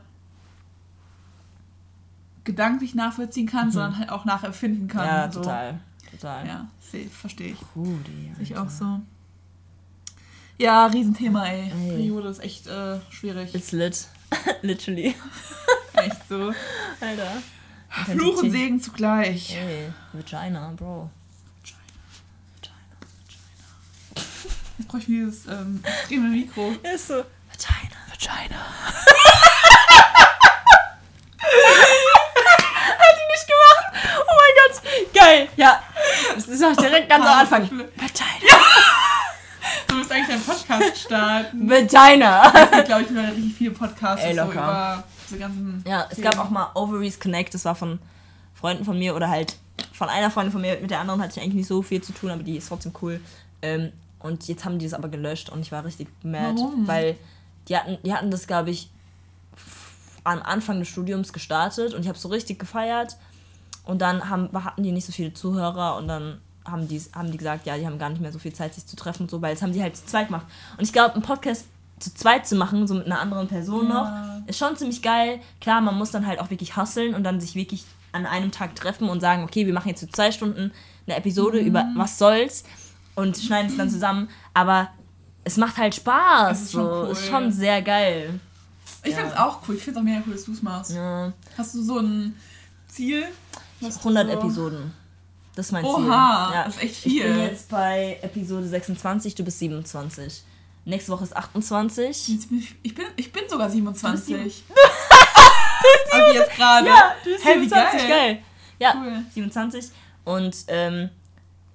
gedanklich nachvollziehen kann, sondern halt auch nachempfinden kann. Mhm. Ja, so. total. Total. Ja, verstehe ich. Sehe ich auch so. Ja, Riesenthema, ey. Ey. Periode ist echt äh, schwierig. It's lit. Literally. echt so. Alter. Fluch und Segen zugleich. Ey, Vagina, Bro. Jetzt brauche ich mir dieses ähm, extreme Mikro. Ist so. Vagina. Vagina. Nicht gemacht. Oh mein Gott. Geil. Ja. Das ist auch direkt ganz am Anfang. Du Vagina. musst eigentlich einen Podcast starten. Vagina. Es gibt, glaube ich, immer richtig viele Podcasts Ey, so locker. über diese ganzen. Ja, es gab auch mal Ovaries Connect, das war von Freunden von mir oder halt von einer Freundin von mir. Mit der anderen hatte ich eigentlich nicht so viel zu tun, aber die ist trotzdem cool. Ähm, und jetzt haben die das aber gelöscht und ich war richtig mad, Warum? weil die hatten, die hatten das, glaube ich, am Anfang des Studiums gestartet und ich habe so richtig gefeiert. Und dann haben, hatten die nicht so viele Zuhörer und dann haben die, haben die gesagt, ja, die haben gar nicht mehr so viel Zeit, sich zu treffen und so, weil jetzt haben die halt zu zweit gemacht. Und ich glaube, einen Podcast zu zweit zu machen, so mit einer anderen Person Ja. noch, ist schon ziemlich geil. Klar, man muss dann halt auch wirklich hustlen und dann sich wirklich an einem Tag treffen und sagen, okay, wir machen jetzt für zwei Stunden eine Episode Mhm. über was soll's und schneiden es dann zusammen. Aber es macht halt Spaß. Es ist schon so. cool. Ist schon sehr geil. Ich Ja. finde es auch cool. Ich finde es auch mega cool, dass du es machst. Ja. Hast du so ein Ziel? was du 100 so Episoden. Das ist mein Ziel. Oha, Ja. das ist echt Ich bin viel. jetzt bei Episode 26, du bist 27. Nächste Woche ist 28. Jetzt bin Ich ich bin, ich bin sogar 27. sieben- also jetzt gerade. du bist wie 27, geil. geil. Ja, Cool. 27. Und ähm,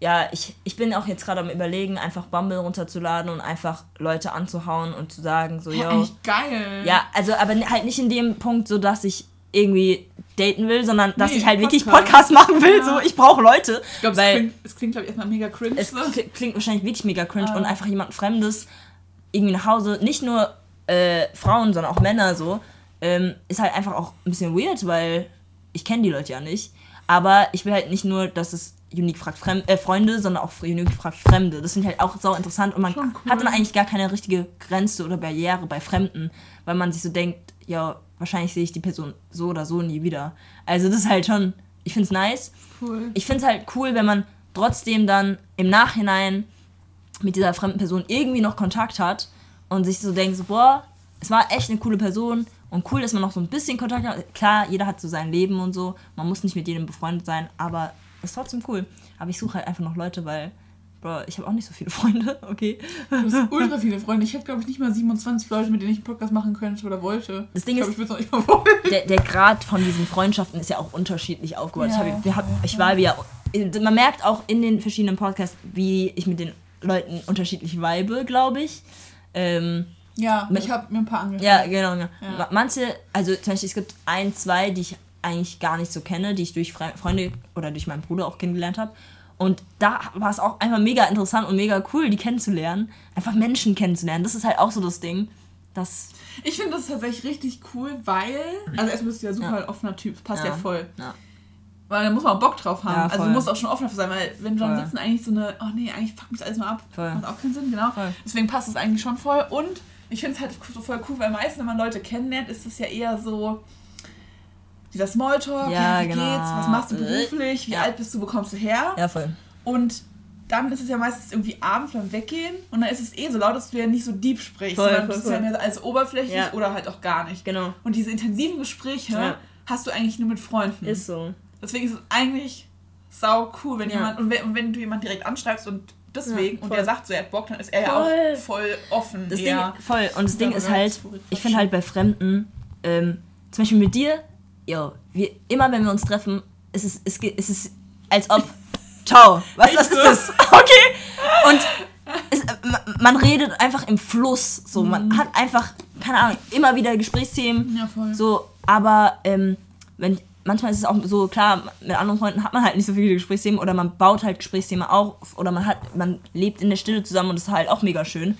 ja, ich, ich bin auch jetzt gerade am überlegen, einfach Bumble runterzuladen und einfach Leute anzuhauen und zu sagen, so, eigentlich geil. Ja, also aber halt nicht in dem Punkt, so dass ich irgendwie daten will, sondern dass Nee, ich halt wirklich Podcast. Podcast machen will. Ja. So, ich brauche Leute. Ich glaube, es klingt, es klingt glaube ich, erstmal mega cringe. es so. kli- klingt wahrscheinlich wirklich mega cringe Ah. und einfach jemand Fremdes irgendwie nach Hause, nicht nur äh, Frauen, sondern auch Männer so, ähm, ist halt einfach auch ein bisschen weird, weil ich kenne die Leute ja nicht. Aber ich will halt nicht nur, dass es Unique fragt Fremd, äh, Freunde, sondern auch Unique fragt Fremde. Das finde ich halt auch sau interessant und man cool. hat dann eigentlich gar keine richtige Grenze oder Barriere bei Fremden, weil man sich so denkt, ja, wahrscheinlich sehe ich die Person so oder so nie wieder. Also das ist halt schon, ich finde es nice cool. ich finde es halt cool, wenn man trotzdem dann im Nachhinein mit dieser fremden Person irgendwie noch Kontakt hat und sich so denkt, so, boah, es war echt eine coole Person und cool, dass man noch so ein bisschen Kontakt hat. Klar, jeder hat so sein Leben und so, man muss nicht mit jedem befreundet sein, aber ist trotzdem cool. Aber ich suche halt einfach noch Leute, weil, bro, ich habe auch nicht so viele Freunde, okay? Du hast ultra viele Freunde. Ich hätte, glaube ich, nicht mal 27 Leute, mit denen ich einen Podcast machen könnte oder wollte. Das Ding ich glaube, ist- ich würde es noch nicht mal wollen. der, der Grad von diesen Freundschaften ist ja auch unterschiedlich aufgebaut. Ja, ich, hab, wir hab, ja, ich war ja, man merkt auch in den verschiedenen Podcasts, wie ich mit den Leuten unterschiedlich vibe, glaube ich. Ähm, Ja, Mit- ich habe mir ein paar angeschaut. ja, genau. Ja. Ja. Ma- Manche, also zum Beispiel, es gibt ein, zwei, die ich eigentlich gar nicht so kenne, die ich durch Fre Freunde oder durch meinen Bruder auch kennengelernt habe. Und da war es auch einfach mega interessant und mega cool, die kennenzulernen. Einfach Menschen kennenzulernen. Das ist halt auch so das Ding. Das, Ich finde das tatsächlich richtig cool, weil. Also, erstmal bist du ja super Ja. offener Typ. Das passt ja, Ja. voll. ja. Weil da muss man auch Bock drauf haben. Ja, also, du musst auch schon offen dafür sein, weil wenn Voll. sitzen, eigentlich so eine. Oh nee, eigentlich fuck mich das alles mal ab. Voll. Macht auch keinen Sinn, genau. Voll. Deswegen passt es eigentlich schon voll. Und ich finde es halt so voll cool, weil meistens, wenn man Leute kennenlernt, ist es ja eher so. Dieser Smalltalk, Ja, ja, wie genau. geht's, was machst du Äh, beruflich, wie ja. alt bist du, wo kommst du her? ja, voll. Und dann ist es ja meistens irgendwie abends beim Weggehen und dann ist es eh so laut, dass du ja nicht so deep sprichst, Voll, sondern voll, du bist ja mehr als oberflächlich Ja. oder halt auch gar nicht. Genau. Und diese intensiven Gespräche Ja. hast du eigentlich nur mit Freunden. Ist so. Deswegen ist es eigentlich sau cool, wenn Ja. jemand, und wenn, und wenn du jemanden direkt anschreibst und deswegen, Ja, und der sagt so, er hat Bock, dann ist er ja Voll. auch voll offen. Das. Ding, voll. Und das Ding Ja, ist halt, ich finde halt bei Fremden, ähm, zum Beispiel mit dir, yo, wir, immer wenn wir uns treffen, ist es, es, ge- es ist als ob, ciao, was, was ist das? Okay. Und es, ma- man redet einfach im Fluss, so, Mhm. man hat einfach, keine Ahnung, immer wieder Gesprächsthemen, Ja, voll. so, aber ähm, wenn, manchmal ist es auch so, klar, mit anderen Freunden hat man halt nicht so viele Gesprächsthemen oder man baut halt Gesprächsthemen auf oder man hat, man lebt in der Stille zusammen und das ist halt auch mega schön.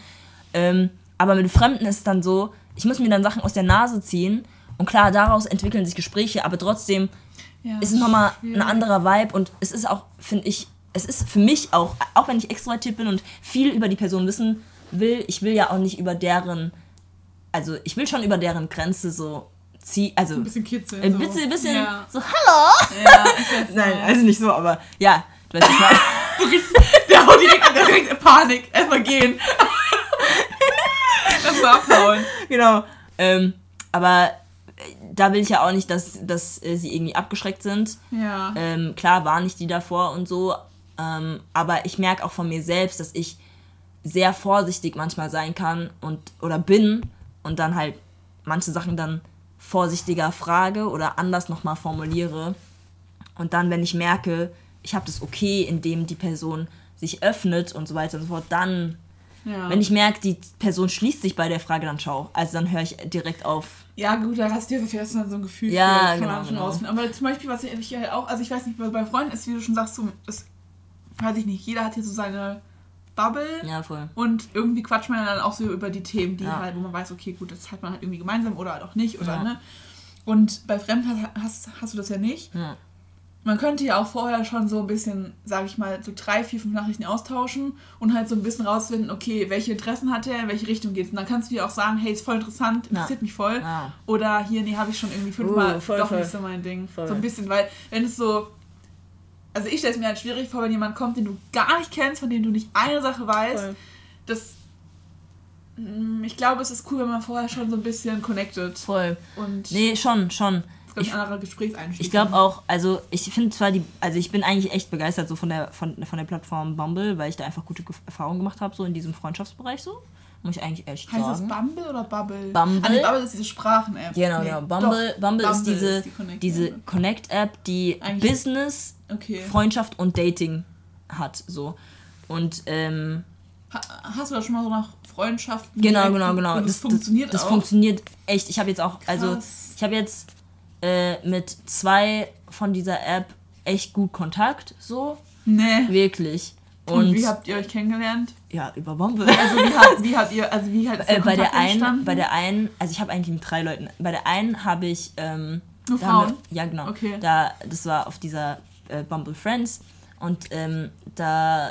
Ähm, aber mit Fremden ist es dann so, ich muss mir dann Sachen aus der Nase ziehen und klar, daraus entwickeln sich Gespräche, aber trotzdem ja, ist es nochmal ein anderer Vibe und es ist auch, finde ich, es ist für mich auch, auch wenn ich extrovertiert bin und viel über die Person wissen will, ich will ja auch nicht über deren, also ich will schon über deren Grenze so zieh, also Ein bisschen kitzeln. ein so. bisschen, bisschen Ja, so, hallo. ja Nein, nicht. also nicht so, aber ja, du weißt, ich meine. Der haut direkt, direkt in Panik. Erstmal gehen. Erstmal abhauen. genau. Ähm, aber da will ich ja auch nicht, dass, dass äh, sie irgendwie abgeschreckt sind. Ja. Ähm, klar waren ich die davor und so, ähm, aber ich merke auch von mir selbst, dass ich sehr vorsichtig manchmal sein kann und oder bin und dann halt manche Sachen dann vorsichtiger frage oder anders nochmal formuliere. Und dann, wenn ich merke, ich habe das okay, indem die Person sich öffnet und so weiter und so fort, dann, ja. wenn ich merke, die Person schließt sich bei der Frage, dann schau. Also dann höre ich direkt auf. Ja, gut, da hast du ja vielleicht so ein Gefühl Ja, für, das kann genau, genau. rausfinden. Aber zum Beispiel, was ich halt auch, also ich weiß nicht, bei Freunden ist, wie du schon sagst, so, das weiß ich nicht, jeder hat hier so seine Bubble Ja, voll. und irgendwie quatscht man dann auch so über die Themen, die Ja. halt, wo man weiß, okay, gut, das hat man halt irgendwie gemeinsam oder halt auch nicht, oder Ja. ne? Und bei Fremden hast, hast, hast du das ja nicht. Ja. Man könnte ja auch vorher schon so ein bisschen, sage ich mal, so drei, vier, fünf Nachrichten austauschen und halt so ein bisschen rausfinden, okay, welche Interessen hat er, in welche Richtung geht's. Und dann kannst du dir auch sagen, hey, ist voll interessant, interessiert mich voll. Ja. Oder hier, nee, habe ich schon irgendwie fünfmal Uh, voll, doch voll. nicht so mein Ding. Voll. So ein bisschen, weil wenn es so. Also ich stelle es mir halt schwierig vor, wenn jemand kommt, den du gar nicht kennst, von dem du nicht eine Sache weißt. Voll. Das. Mm, Ich glaube, es ist cool, wenn man vorher schon so ein bisschen connected Voll. und Nee, schon, schon. Das ist, ein anderer Gesprächseinstieg. Ich glaube auch, also ich finde zwar die, also ich bin eigentlich echt begeistert so von der, von, von der Plattform Bumble, weil ich da einfach gute Ge- Erfahrungen gemacht habe, so in diesem Freundschaftsbereich so. Muss ich eigentlich echt Heißt das sagen. Bumble oder Bubble? Bumble. Ah, nee, Bubble ist diese Sprachen-App. Genau, nee, genau. Bumble, doch. Bumble, ist diese, die Connect-App. diese Connect-App, die Eigentlich- Business, Okay. Freundschaft und Dating hat. So. Und ähm, Ha hast du da schon mal so nach Freundschaften? genau, genau, genau. Und das, funktioniert das, auch. funktioniert echt. Ich habe jetzt auch, also Krass. ich habe jetzt äh, mit zwei von dieser App echt gut Kontakt, so. nee. Wirklich. Und, Und, wie habt ihr euch kennengelernt? ja, über Bumble. Also wie habt, wie habt ihr, also wie hat Äh, bei der einen, entstanden? bei der einen, also ich habe eigentlich mit drei Leuten. Bei der einen habe ich ähm, Nur Frauen? Wir, ja genau. Okay. Da das war auf dieser äh, Bumble Friends und ähm, da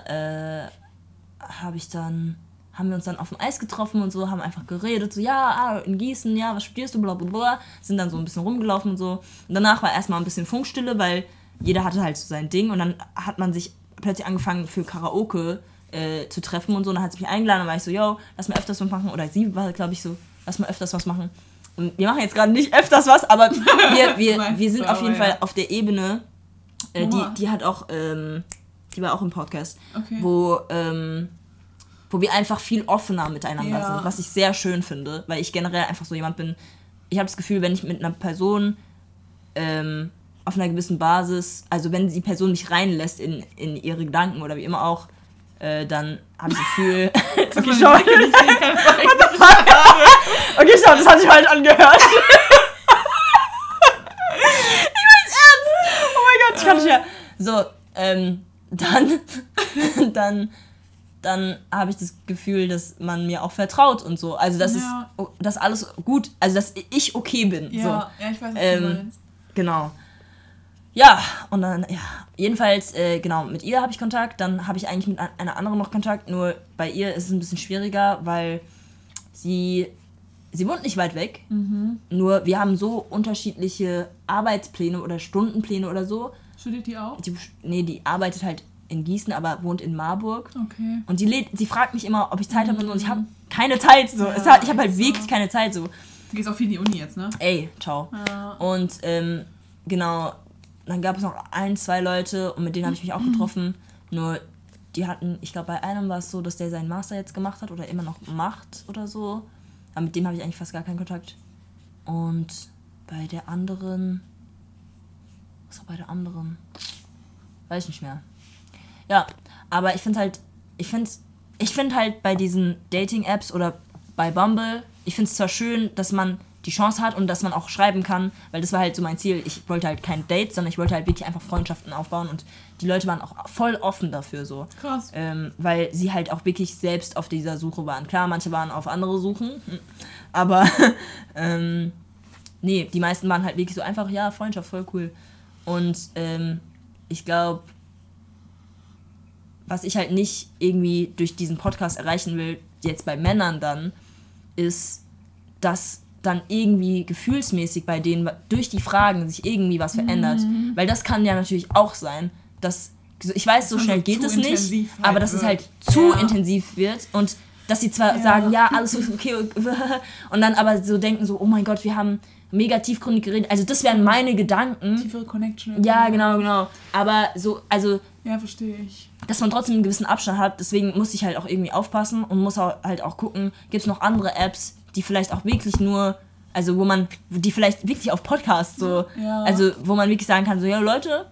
äh, habe ich dann haben wir uns dann auf dem Eis getroffen und so, haben einfach geredet, so, ja, ah, in Gießen, ja, was studierst du, bla bla bla, sind dann so ein bisschen rumgelaufen und so. Und danach war erstmal ein bisschen Funkstille, weil jeder hatte halt so sein Ding und dann hat man sich plötzlich angefangen für Karaoke äh, zu treffen und so. Und dann hat sie mich eingeladen und war ich so, yo, lass mal öfters was machen. Oder sie war, glaube ich, so, lass mal öfters was machen. Und wir machen jetzt gerade nicht öfters was, aber wir, wir, wir sind auf jeden ja. Fall auf der Ebene, äh, die, die hat auch, ähm, die war auch im Podcast, Okay. wo, ähm, wo wir einfach viel offener miteinander Ja. sind, was ich sehr schön finde, weil ich generell einfach so jemand bin, ich habe das Gefühl, wenn ich mit einer Person ähm, auf einer gewissen Basis, also wenn die Person mich reinlässt in, in ihre Gedanken oder wie immer auch, äh, dann habe ich das Gefühl. okay, schau. Ich Okay, schau, das hat sich falsch angehört. ich weiß ernst. Oh mein Gott, ich kann nicht mehr. So, ähm, dann, dann, dann habe ich das Gefühl, dass man mir auch vertraut und so. Also, dass, Ja. es, dass alles gut, also, dass ich okay bin. Ja, So. ja, ich weiß, was Ähm, du meinst. Genau. Ja, und dann, ja, jedenfalls, äh, genau, mit ihr habe ich Kontakt. Dann habe ich eigentlich mit ein- einer anderen noch Kontakt. Nur bei ihr ist es ein bisschen schwieriger, weil sie, sie wohnt nicht weit weg. Nur wir haben so unterschiedliche Arbeitspläne oder Stundenpläne oder so. Studiert die auch? Die, nee, die arbeitet halt in Gießen, aber wohnt in Marburg. Okay. Und die lädt, sie fragt mich immer, ob ich Zeit habe und so. Und ich habe keine Zeit. So. Ja, hat, ich habe halt so. wirklich keine Zeit. So, Du gehst auch viel in die Uni jetzt, ne? ey, ciao. Ja. Und ähm, genau, dann gab es noch ein, zwei Leute und mit denen habe ich mich auch getroffen. Nur die hatten, ich glaube, bei einem war es so, dass der seinen Master jetzt gemacht hat oder immer noch macht oder so. Aber mit dem habe ich eigentlich fast gar keinen Kontakt. Und bei der anderen. Was war bei der anderen? Weiß ich nicht mehr. Ja, aber ich finde halt, ich finde ich find halt bei diesen Dating-Apps oder bei Bumble, ich finde es zwar schön, dass man die Chance hat und dass man auch schreiben kann, weil das war halt so mein Ziel. Ich wollte halt kein Date, sondern ich wollte halt wirklich einfach Freundschaften aufbauen und die Leute waren auch voll offen dafür so. Krass. Ähm, weil sie halt auch wirklich selbst auf dieser Suche waren. Klar, manche waren auf andere Suchen, hm, aber ähm, nee, die meisten waren halt wirklich so einfach, ja, Freundschaft, voll cool. Und ähm, ich glaube, was ich halt nicht irgendwie durch diesen Podcast erreichen will, jetzt bei Männern dann, ist, dass, dann irgendwie gefühlsmäßig bei denen durch die Fragen sich irgendwie was verändert. Mhm. Weil das kann ja natürlich auch sein, dass ich weiß, so schnell geht es nicht, halt aber dass es wird. halt zu Ja. intensiv wird und dass sie zwar Ja. sagen, ja, alles ist okay und dann aber so denken so, oh mein Gott, wir haben mega tiefgründig geredet. Also das wären meine Gedanken. Tiefere Connection. Ja, genau, genau. Aber so, also Ja, verstehe ich. dass man trotzdem einen gewissen Abstand hat. Deswegen muss ich halt auch irgendwie aufpassen und muss halt auch gucken, gibt es noch andere Apps, die vielleicht auch wirklich nur, also wo man, die vielleicht wirklich auf Podcast so, Ja. also wo man wirklich sagen kann, so, ja Leute,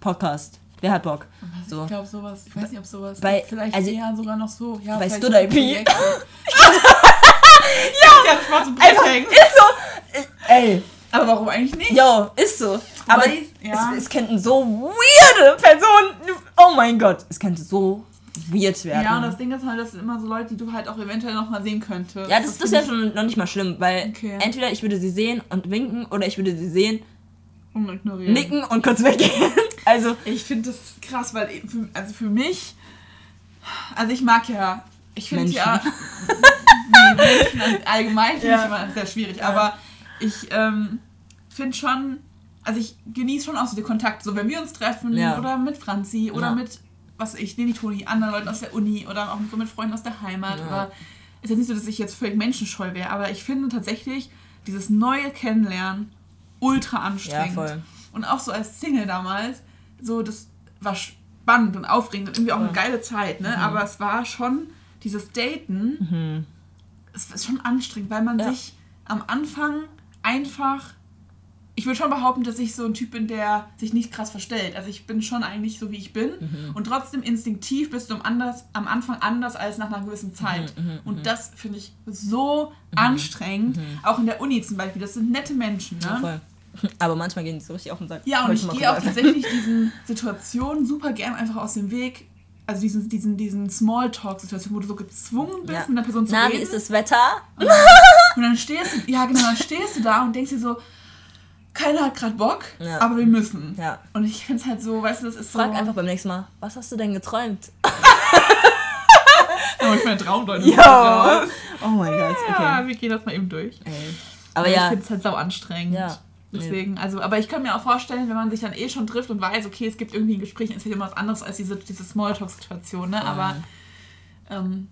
Podcast, wer hat Bock? So. Ich glaube sowas, ich weiß nicht, ob sowas Bei- vielleicht also- eher sogar noch so. Ja, bei so IP. Ja, ja, und Einfach, ist so, äh, ey, Aber warum eigentlich nicht? yo, ist so. Aber Weiß- ja. es, es könnten so weirde Personen, oh mein Gott, es könnte so weird werden. Ja, und das Ding ist halt, das sind immer so Leute, die du halt auch eventuell noch mal sehen könntest. Ja, das, das wäre ich schon noch nicht mal schlimm, weil Okay. entweder ich würde sie sehen und winken oder ich würde sie sehen, unignorieren. nicken und kurz weggehen. Also, Ich finde das krass, weil eben für, also für mich, also ich mag ja, ich finde ja, nee, Menschen allgemein finde Ja. ich immer sehr schwierig, aber ich ähm, finde schon, also ich genieße schon auch so den Kontakt, so wenn wir uns treffen Ja. oder mit Franzi oder Ja. mit, was ich, nee, nicht Toni, anderen Leuten aus der Uni oder auch so mit Freunden aus der Heimat Ja. oder ist jetzt nicht so, dass ich jetzt völlig menschenscheu wäre, aber ich finde tatsächlich dieses neue Kennenlernen ultra anstrengend. Ja, voll. Und auch so als Single damals, so das war spannend und aufregend und irgendwie auch eine geile Zeit, ne? Aber es war schon dieses Daten, es ist schon anstrengend, weil man Mhm. Ja. sich am Anfang einfach ich würde schon behaupten, dass ich so ein Typ bin, der sich nicht krass verstellt. Also ich bin schon eigentlich so, wie ich bin. Mhm. Und trotzdem instinktiv bist du am, anders, am Anfang anders als nach einer gewissen Zeit. Mhm, und das finde ich so anstrengend. Auch in der Uni zum Beispiel. Das sind nette Menschen. Ne? Ja. Aber manchmal gehen die so richtig auf und sagen, Ja, und heute ich gehe auch tatsächlich diesen Situationen super gern einfach aus dem Weg. Also diesen, diesen, diesen Smalltalk-Situationen, wo du so gezwungen bist, Ja. mit einer Person zu Na, reden. wie ist das Wetter? Und dann stehst du, ja genau, dann stehst du da und denkst dir so, keiner hat gerade Bock, Ja. aber wir müssen. Ja. Und ich finde es halt so, weißt du, das ist so. Frag einfach beim nächsten Mal, was hast du denn geträumt? Oh, ich meine Traumdeute. Yo. raus. Oh mein Gott, Ja, okay. wir gehen das mal eben durch. Ey. Aber ich ja, finde es halt sau anstrengend. Ja. Deswegen, also, aber ich kann mir auch vorstellen, wenn man sich dann eh schon trifft und weiß, okay, es gibt irgendwie ein Gespräch, ist ja immer was anderes als diese, diese Smalltalk-Situation, ne? Aber ähm,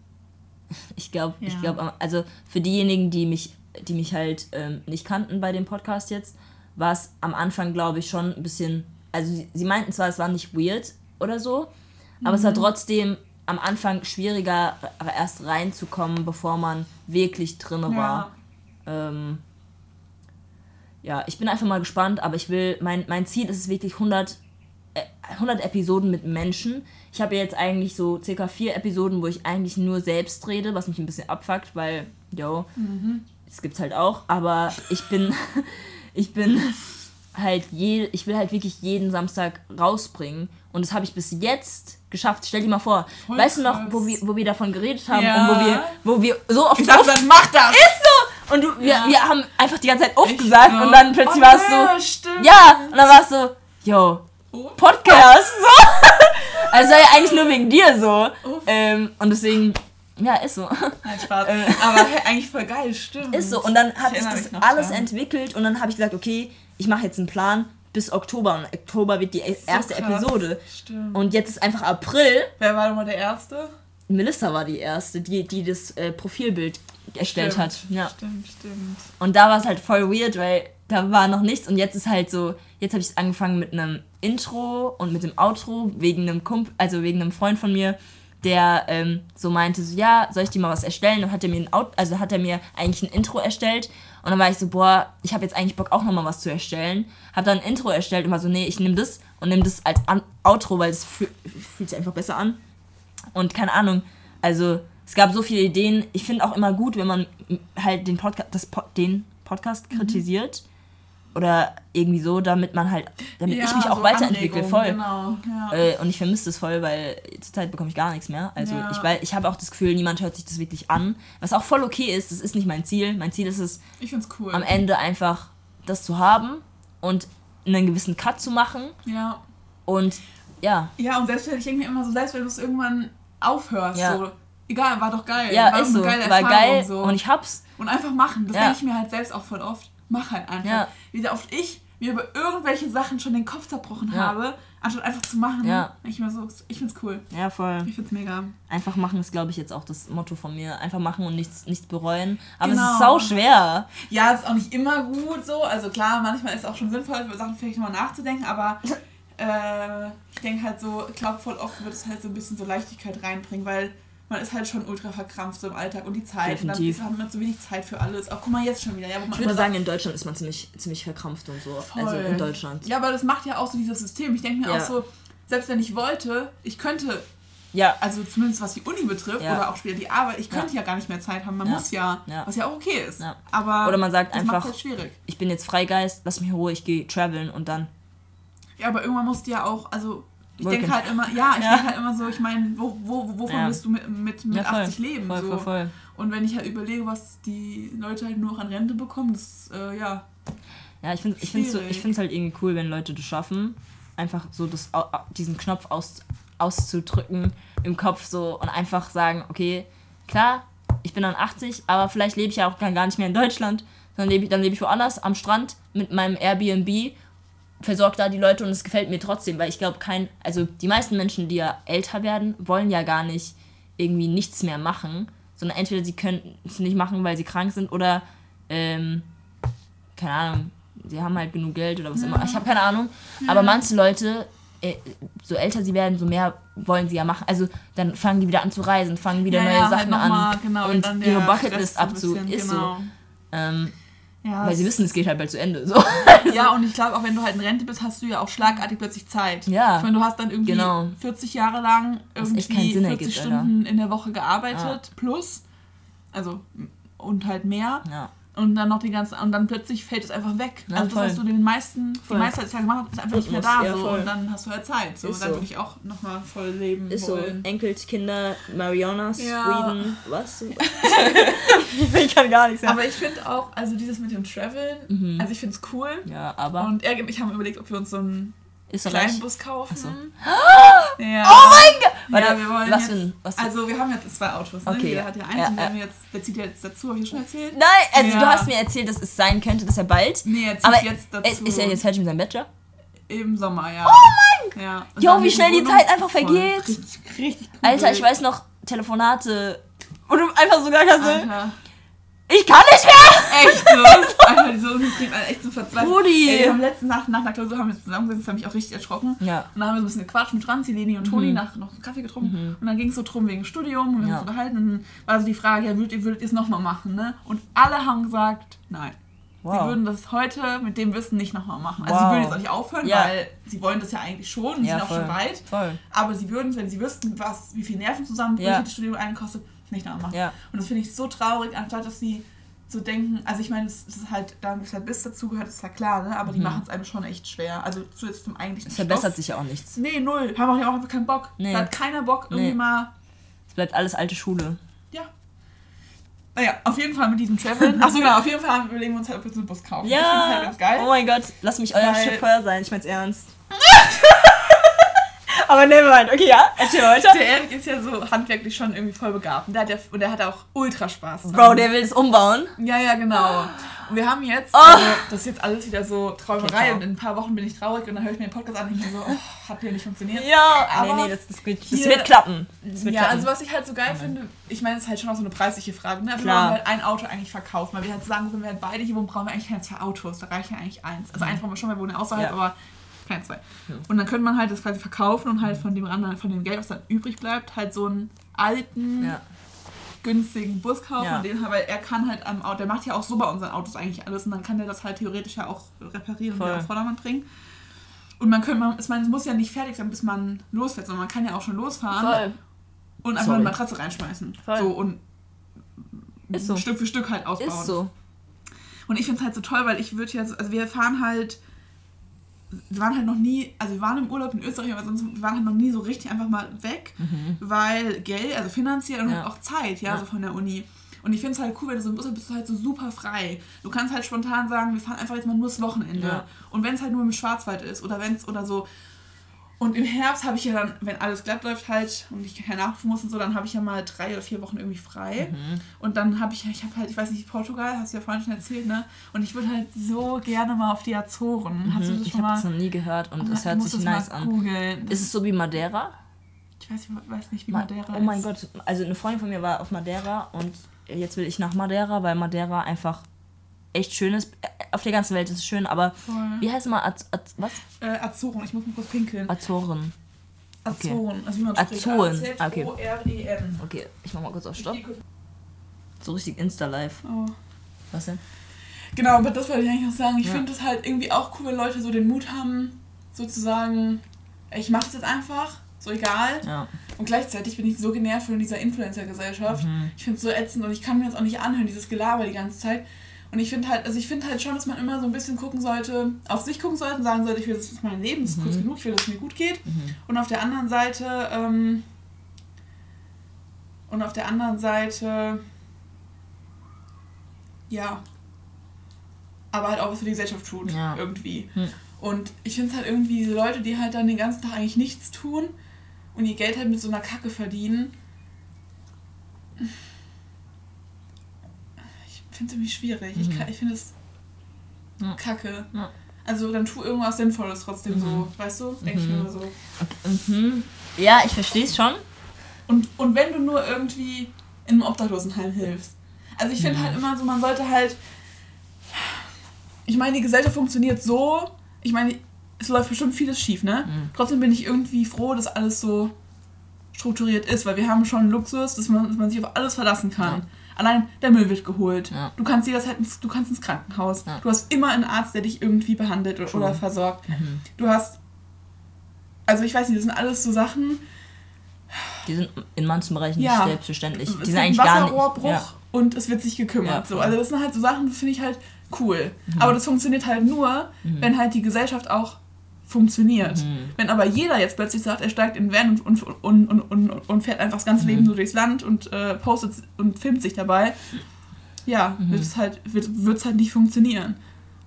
ich glaube, ich Ja. glaube, also für diejenigen, die mich, die mich halt ähm, nicht kannten bei dem Podcast jetzt, war es am Anfang, glaube ich, schon ein bisschen, also sie, sie meinten zwar, es war nicht weird oder so, aber es war trotzdem am Anfang schwieriger, erst reinzukommen, bevor man wirklich war. ja. Ähm, ja, ich bin einfach mal gespannt, aber ich will, mein, mein Ziel ist es wirklich 100, äh, 100 Episoden mit Menschen. Ich habe jetzt eigentlich so circa vier Episoden, wo ich eigentlich nur selbst rede, was mich ein bisschen abfuckt, weil, yo, das gibt's halt auch, aber ich bin, ich bin halt je, ich will halt wirklich jeden Samstag rausbringen und das habe ich bis jetzt geschafft. Stell dir mal vor, Voll weißt du noch, krass. wo wir, wo wir davon geredet haben Ja. und wo wir, wo wir so oft Ich dachte, dann mach das! ist so! Und du, wir, Ja. wir haben einfach die ganze Zeit aufgesagt so. und dann plötzlich Oh, war es ja, so. stimmt. Ja! Und dann war es so, yo, Oh. Podcast! So. Also ja eigentlich nur wegen dir so. Ähm, und deswegen, ja, ist so. Nein, Spaß. Äh. Aber eigentlich voll geil, stimmt. Ist so. Und dann hat Ich sich das alles dran. entwickelt und dann habe ich gesagt, okay, ich mache jetzt einen Plan bis Oktober und Oktober wird die So erste krass. Episode. Stimmt. Und jetzt ist einfach April. Wer war nochmal der Erste? Melissa war die erste, die, die das äh, Profilbild erstellt Stimmt. hat. Ja. Stimmt, stimmt. Und da war es halt voll weird, weil da war noch nichts und jetzt ist halt so, jetzt habe ich angefangen mit einem Intro und mit dem Outro wegen einem Kump also wegen einem Freund von mir, der ähm, so meinte, so ja, soll ich dir mal was erstellen? Und hat er mir ein Out also hat er mir eigentlich ein Intro erstellt und dann war ich so, boah, ich habe jetzt eigentlich Bock auch noch mal was zu erstellen. Hab dann ein Intro erstellt und war so, nee, ich nehme das und nehme das als An Outro, weil es fühl fühlt sich einfach besser an. Und keine Ahnung, also es gab so viele Ideen. Ich finde auch immer gut, wenn man halt den, Podca das po den Podcast Mhm. Oder irgendwie so, damit man halt, damit ich mich auch so weiterentwickle, voll. Genau, ja. Äh, und ich vermisse das voll, weil zurzeit bekomme ich gar nichts mehr. Also Ja. ich, weil, ich habe auch das Gefühl, niemand hört sich das wirklich an. Was auch voll okay ist, das ist nicht mein Ziel. Mein Ziel ist es, cool. am Ende einfach das zu haben und einen gewissen Cut zu machen. Ja. Und ja, Ja, und selbst wenn ich denke mir immer so, selbst wenn du es irgendwann aufhörst, Ja. so, egal, war doch geil. Ja, war ist so. geile War Erfahrung, geil so. und ich hab's. Und einfach machen. Das Ja. denke ich mir halt selbst auch voll oft. Mach halt einfach. Ja. Wie sehr oft ich mir über irgendwelche Sachen schon den Kopf zerbrochen Ja. habe, anstatt einfach zu machen. Ja. Ich mir so, ich find's cool. Ja, voll. Ich find's mega. Einfach machen ist, glaube ich, jetzt auch das Motto von mir. Einfach machen und nichts, nichts bereuen. Aber es Genau. ist sau schwer. Ja, ist auch nicht immer gut so. Also klar, manchmal ist es auch schon sinnvoll, über Sachen vielleicht nochmal nachzudenken, aber äh, ich denke halt so, ich glaube, voll oft wird es halt so ein bisschen so Leichtigkeit reinbringen, weil man ist halt schon ultra verkrampft so im Alltag und die Zeit. Definitiv. Und dann hat man so wenig Zeit für alles. Auch guck mal jetzt schon wieder. Ja, Ich würde sagen, in Deutschland ist man ziemlich, ziemlich verkrampft und so. Voll. Also in Deutschland. Ja, aber das macht ja auch so dieses System. Ich denke mir Ja. auch so, selbst wenn ich wollte, ich könnte, Ja. also zumindest was die Uni betrifft Ja. oder auch später die Arbeit, ich könnte ja, gar nicht mehr Zeit haben. Man muss ja, was ja auch okay ist. Aber Oder man sagt das einfach- halt schwierig. Ich bin jetzt Freigeist, lass mich in Ruhe, ich gehe traveln und dann. Ja, aber irgendwann musst du ja auch, also ich denke halt immer, ja, ich Ja. denke halt immer so, ich meine, wo, wo, wovon Ja. willst du mit, mit, mit Ja, voll. 80 leben? Voll, so. voll, voll. Und wenn ich halt überlege, was die Leute halt nur noch an Rente bekommen, das, äh, ja, Ja, ich finde ich find's so, Schwierig. ich find's halt irgendwie cool, wenn Leute das schaffen. Einfach so das, diesen Knopf aus, auszudrücken im Kopf so und einfach sagen, okay, klar, ich bin dann 80, aber vielleicht lebe ich ja auch gar nicht mehr in Deutschland, sondern lebe dann lebe ich woanders am Strand mit meinem Airbnb, versorge da die Leute und es gefällt mir trotzdem, weil ich glaube, kein, also die meisten Menschen, die ja älter werden, wollen ja gar nicht irgendwie nichts mehr machen, sondern entweder sie können es nicht machen, weil sie krank sind oder ähm, keine Ahnung, sie haben halt genug Geld oder was immer. Ich habe keine Ahnung. Aber manche Leute, äh, so älter sie werden, so mehr wollen sie ja machen. Also dann fangen die wieder an zu reisen, fangen wieder ja, neue ja, halt Sachen noch mal, an genau, und dann ihre Bucketlist abzu. bisschen, Ist genau. so. Ähm, Ja, weil sie wissen, es geht halt bald zu Ende. So. Ja, und ich glaube, auch wenn du halt in Rente bist, hast du ja auch schlagartig plötzlich Zeit. Ja. Ich meine, du hast dann irgendwie Genau. 40 Jahre lang irgendwie keinen Sinn 40 ergibt, Stunden in der Woche gearbeitet, plus, also, und halt mehr. Ja. Und dann noch die ganze, und dann plötzlich fällt es einfach weg. Ja, also das, voll. was du den meisten, Voll. die meiste Zeit gemacht hast, ist einfach nicht mehr da. ja, so. voll. Und dann hast du halt Zeit. So. Ist dann so. würde ich auch nochmal voll leben wollen. Enkelkinder, Mariana, Ja. Sweden, was? ich kann gar nichts Aber ich finde auch, also dieses mit dem Traveln, also ich finde es cool. Ja, aber Und er und ich haben überlegt, ob wir uns so einen ist doch kleinen reich. Bus kaufen. so. Ja. Oh mein Gott! Warte, ja, wir wollen was jetzt, für ein. Was Also wir haben jetzt zwei Autos, ne? Okay, Jeder ja. hat ja eins Ja, und ja. jetzt, der zieht jetzt dazu, habe ich schon erzählt? Nein, also Ja. du hast mir erzählt, dass es sein könnte, dass er bald. Nee, er zieht Aber jetzt dazu. ist er jetzt fertig mit seinem Bachelor? Im Sommer, ja. Oh mein ja. Und Jo, wie schnell die Zeit einfach vergeht. Richtig, richtig cool. Alter, ich weiß noch, Telefonate. Und du einfach so gesagt hast, Alter, ich kann nicht mehr! echt so. Alter, so, ich bin echt so verzweifelt. Rudi. Ey, wir haben letzte Nacht nach der Klausur haben wir zusammengesessen, das hat mich auch richtig erschrocken. Ja. Und dann haben wir so ein bisschen gequatscht mit Franzi, Leni und Toni, nach, noch einen Kaffee getrunken. Und dann ging es so drum wegen Studium und wir Mhm. Ja. haben uns unterhalten. Und dann war so die Frage, ja, würdet ihr, würdet es nochmal machen, ne? Und alle haben gesagt, nein. Sie Wow. würden das heute mit dem Wissen nicht nochmal machen. Also Wow. sie würden jetzt auch nicht aufhören, Ja. weil sie wollen das ja eigentlich schon und Ja, sind auch voll. schon weit. Voll. Aber sie würden es, wenn sie wüssten, was, wie viel Nervenzusammenbrüche Ja. das Studium einkostet, nicht nochmal machen. Ja. Und das finde ich so traurig, anstatt dass sie so denken, also ich meine, das ist halt, da ein bisschen Biss dazu gehört, ist ja klar, ne? aber die machen es einem schon echt schwer. Also zu jetzt zum eigentlichen Es verbessert Stoff. sich ja auch nichts. Nee, null. Haben auch, auch einfach keinen Bock. Nee. Da hat keiner Bock, irgendwie Nee. mal Es bleibt alles alte Schule. ja. Naja, auf jeden Fall mit diesem Traveln. Achso, genau, auf jeden Fall überlegen wir uns halt, ob wir so einen Bus kaufen. Ich find's halt ganz geil. Oh mein Gott, lass mich euer Weil- Chauffeur sein. Ich mein's ernst. Aber nevermind. Okay, ja, erzähl weiter. Der Erik ist ja so handwerklich schon irgendwie voll begabt. Und der hat, ja, und der hat auch ultra Spaß. dran. Bro, der will es umbauen. Ja, ja, genau. Und wir haben jetzt, Oh. also, das ist jetzt alles wieder so Träumerei Okay, und in ein paar Wochen bin ich traurig und dann höre ich mir den Podcast an und ich mir so, oh, hat hier nicht funktioniert. Ja, Aber nee, nee, das, das, wird, das wird klappen. Das wird Ja, klappen. also was ich halt so geil finde, ich meine, es ist halt schon auch so eine preisliche Frage, ne? Wir Klar. wollen halt ein Auto eigentlich verkaufen, weil wir halt sagen, wenn wir halt beide hier wohnen, brauchen wir eigentlich keine zwei Autos, da reicht ja eigentlich eins. Also eins brauchen wir schon, wir wohnen außerhalb, Mhm. Ja. aber keine zwei. Und dann könnte man halt das quasi verkaufen und halt von dem anderen, von dem Geld, was dann übrig bleibt, halt so einen alten, ja. günstigen Bus kaufen. Ja. Und den, weil er kann halt am Auto, der macht ja auch so bei unseren Autos eigentlich alles und dann kann der das halt theoretisch ja auch reparieren und Voll. wieder auf Vordermann bringen. Und man könnte, man, ich meine, es muss ja nicht fertig sein, bis man losfährt, sondern man kann ja auch schon losfahren Voll. und einfach Sorry. eine Matratze reinschmeißen. Voll. So und Ist so. Stück für Stück halt ausbauen. Ist so. Und ich finde es halt so toll, weil ich würde ja, so- also wir fahren halt, wir waren halt noch nie, also wir waren im Urlaub in Österreich, aber sonst wir waren halt noch nie so richtig einfach mal weg, weil Geld, also finanziell und Mhm. Ja. halt auch Zeit, ja, Ja. so von der Uni. Und ich finde es halt cool, wenn du so im Bus bist, bist du halt so super frei. Du kannst halt spontan sagen, wir fahren einfach jetzt mal nur das Wochenende. Ja. Und wenn es halt nur im Schwarzwald ist oder wenn es oder so. Und im Herbst habe ich ja dann, wenn alles glatt läuft halt und ich keinen Nachrufen muss und so, dann habe ich ja mal drei oder vier Wochen irgendwie frei. Mhm. Und dann habe ich, ich habe halt, ich weiß nicht, Portugal, hast du ja vorhin schon erzählt, ne? Und ich würde halt so gerne mal auf die Azoren. Hast du das Mhm. Ich schon habe das noch nie gehört und es du hört sich das nice an. Ist es so wie Madeira? Ich weiß, ich weiß nicht, wie Ma- Madeira oh mein ist. Gott, also eine Freundin von mir war auf Madeira und jetzt will ich nach Madeira, weil Madeira einfach echt schön ist. Äh, Auf der ganzen Welt ist es schön, aber Voll. wie heißt es mal? Az Az was? Äh, Azoren, ich muss mal kurz pinkeln. Azoren. okay. Azoren, also wie man spricht. Azoren, Ah, okay. A-Z-O-R-E-N. Okay, ich mach mal kurz auf Stopp. So richtig Insta-Live. Oh. Was denn? Genau, aber das wollte ich eigentlich noch sagen. Ich Ja. finde es halt irgendwie auch cool, wenn Leute so den Mut haben, sozusagen, ich mache es jetzt einfach, so egal. Ja. Und gleichzeitig bin ich so genervt von dieser Influencer-Gesellschaft. Ich finde es so ätzend und ich kann mir das auch nicht anhören, dieses Gelaber die ganze Zeit. Und ich finde halt, also ich finde halt schon, dass man immer so ein bisschen gucken sollte, auf sich gucken sollte und sagen sollte, ich will, das ist mein Leben, das ist kurz genug, ich will, dass es mir gut geht. Und auf der anderen Seite, ähm, und auf der anderen Seite, ja, aber halt auch was für die Gesellschaft tut, Ja. irgendwie. Hm. Und ich finde es halt irgendwie diese Leute, die halt dann den ganzen Tag eigentlich nichts tun und ihr Geld halt mit so einer Kacke verdienen. Finde es irgendwie schwierig. Ich, kann- ich finde es Ja. kacke. Ja. Also dann tu irgendwas Sinnvolles trotzdem so, weißt du? Denke ich mir immer so. Mhm. Ja, ich verstehe es schon. Und, und wenn du nur irgendwie in einem Obdachlosenheim hilfst. Also ich finde halt immer so, man sollte halt. Ich meine, die Gesellschaft funktioniert so. Ich meine, es läuft bestimmt vieles schief, ne? Mhm. Trotzdem bin ich irgendwie froh, dass alles so strukturiert ist, weil wir haben schon Luxus, dass man, dass man sich auf alles verlassen kann. Ja. Allein der Müll wird geholt. Ja. Du kannst jederzeit ins, du kannst ins Krankenhaus. Ja. Du hast immer einen Arzt, der dich irgendwie behandelt oder, oder versorgt. Mhm. Du hast. Also ich weiß nicht, das sind alles so Sachen. Die sind in manchen Bereichen nicht selbstverständlich. Die sind eigentlich gar nicht. Wasserrohrbruch und es wird sich gekümmert. So. Also das sind halt so Sachen, finde ich halt cool. Mhm. Aber das funktioniert halt nur, wenn halt die Gesellschaft auch funktioniert. Mhm. Wenn aber jeder jetzt plötzlich sagt, er steigt in den Van und, und, und, und, und fährt einfach das ganze Mhm. Leben so durchs Land und äh, postet und filmt sich dabei, ja, Mhm. wird es halt, wird, wird's halt nicht funktionieren.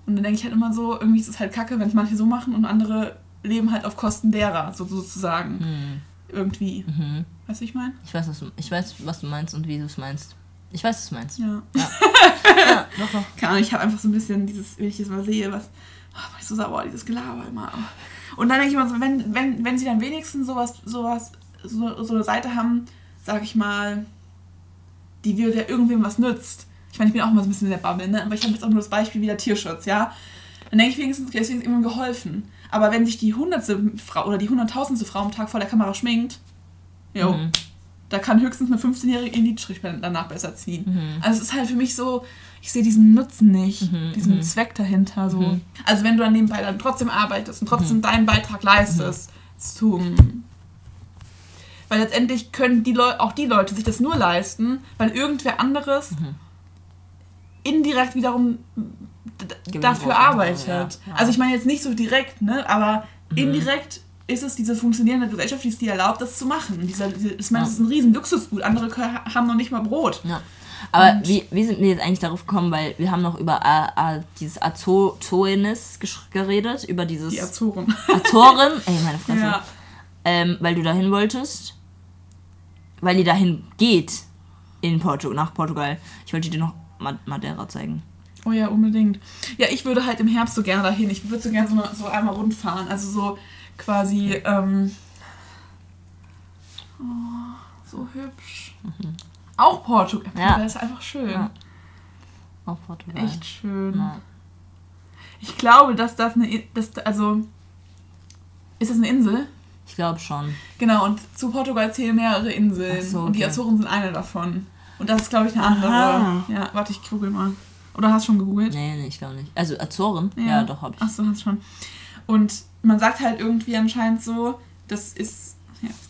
Und dann denke ich halt immer so, irgendwie ist es halt kacke, wenn es manche so machen und andere leben halt auf Kosten derer, so, sozusagen. Mhm. Irgendwie. Mhm. Weißt du, ich meine? Ich weiß, was du, ich weiß, was du meinst und wie du es meinst. Ich weiß, was du meinst. Ja. Ja, doch, doch. Keine Ahnung, ich habe einfach so ein bisschen dieses, wenn ich das mal sehe, was, oh, war ich so sauer, dieses Gelaber immer. Und dann denke ich immer so, wenn, wenn, wenn sie dann wenigstens sowas, sowas, so, so eine Seite haben, sag ich mal, die wir der irgendwem was nützt. Ich meine, ich bin auch mal so ein bisschen in der Bubble, ne? aber ich habe jetzt auch nur das Beispiel wieder Tierschutz, ja. Dann denke ich wenigstens, deswegen ist jemandem geholfen. Aber wenn sich die hundertste Frau oder die hunderttausendste Frau am Tag vor der Kamera schminkt, jo, Mhm. da kann höchstens eine 15-jährige in die Strich danach besser ziehen. Mhm. Also es ist halt für mich so, ich sehe diesen Nutzen nicht, Mhm, diesen mhm. Zweck dahinter. So. Mhm. Also wenn du dann nebenbei dann trotzdem arbeitest und trotzdem deinen Beitrag leistest zum... Weil letztendlich können die Leu auch die Leute sich das nur leisten, weil irgendwer anderes Mhm. indirekt wiederum dafür arbeitet. ja, ja. Also ich meine jetzt nicht so direkt, ne? aber indirekt ist es diese funktionierende Gesellschaft, die es dir erlaubt, das zu machen. Dieser, diese, ich meine, das ist ein riesen Luxusgut. Andere haben noch nicht mal Brot. Ja. Aber Und- wie, wie sind wir jetzt eigentlich darauf gekommen? Weil wir haben noch über A, A, dieses Azorenes gesch- geredet, über dieses Die Azoren. Azoren. Ey, meine Fresse. ja. Ähm, weil du dahin wolltest. Weil die dahin geht. In Porto, nach Portugal. Ich wollte dir noch Ma- Madeira zeigen. Oh ja, unbedingt. Ja, ich würde halt im Herbst so gerne dahin. Ich würde so gerne so, so einmal rundfahren. Also so quasi. Ähm, oh, so hübsch. Auch Portugal. Ja. Portugal ist einfach schön. Ja. Auf Portugal. Echt schön. Ja. Ich glaube, dass das eine. I- Das, also. Ist das eine Insel? Ich glaube schon. Genau, und zu Portugal zählen mehrere Inseln. So, Und die okay. Azoren sind eine davon. Und das ist, glaube ich, eine andere. Aha. Ja, warte, ich google mal. Oder hast du schon gegoogelt? Nee, nee, ich glaube nicht. Also Azoren? Ja, doch, habe ich. Ach so, hast schon. Und man sagt halt irgendwie anscheinend so, das ist. Jetzt,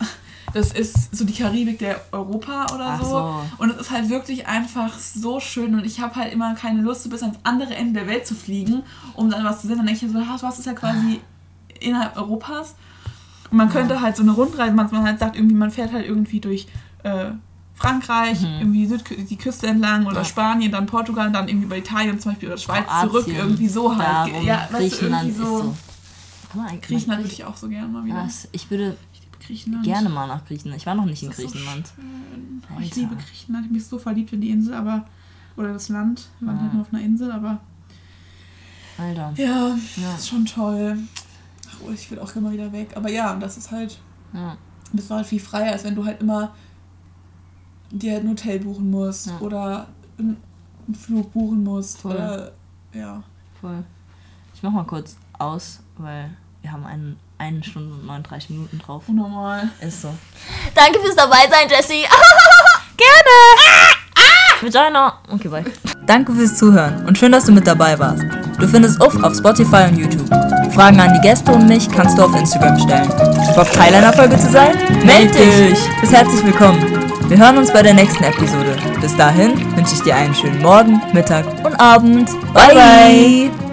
das ist so die Karibik der Europa oder so. so. Und es ist halt wirklich einfach so schön. Und ich habe halt immer keine Lust, so bis ans andere Ende der Welt zu fliegen, um dann was zu sehen. Dann denke ich so, was ist ja quasi innerhalb Europas. Und man könnte halt so eine Rundreise, man, man halt sagt, irgendwie, man fährt halt irgendwie durch äh, Frankreich, irgendwie Südkü die Küste entlang oder Mhm. Ja. Spanien, dann Portugal, dann irgendwie bei Italien zum Beispiel oder Schweiz Kroatien, zurück, irgendwie so halt. Darum, ja, weißt du, Griechenland irgendwie ist so. so. Griechenland würde ich auch so gerne mal wieder. Was? Ich würde Griechenland. gerne mal nach Griechenland. Ich war noch nicht in so Griechenland. Oh, ich liebe Griechenland. Ich bin so verliebt in die Insel, aber. Oder das Land. Wir waren Ja. halt nur auf einer Insel, aber. Alter. Ja, Ja. das ist schon toll. Ach, oh, ich will auch immer wieder weg. Aber ja, das ist halt. Ja. bist du halt viel freier, als wenn du halt immer dir halt ein Hotel buchen musst Ja. oder einen einen Flug buchen musst. Voll. Oder, ja. Voll. Ich mach mal kurz aus, weil wir haben einen, eine Stunde und 39 Minuten drauf. Unnormal. Ist so. Danke fürs dabei sein, Jessie. Gerne. Vagina. Okay, bye. Danke fürs Zuhören und schön, dass du mit dabei warst. Du findest Uff auf Spotify und YouTube. Fragen an die Gäste und mich kannst du auf Instagram stellen. Bock Teil einer Folge zu sein? Meld dich! Bist herzlich willkommen. Wir hören uns bei der nächsten Episode. Bis dahin wünsche ich dir einen schönen Morgen, Mittag und Abend. bye. bye.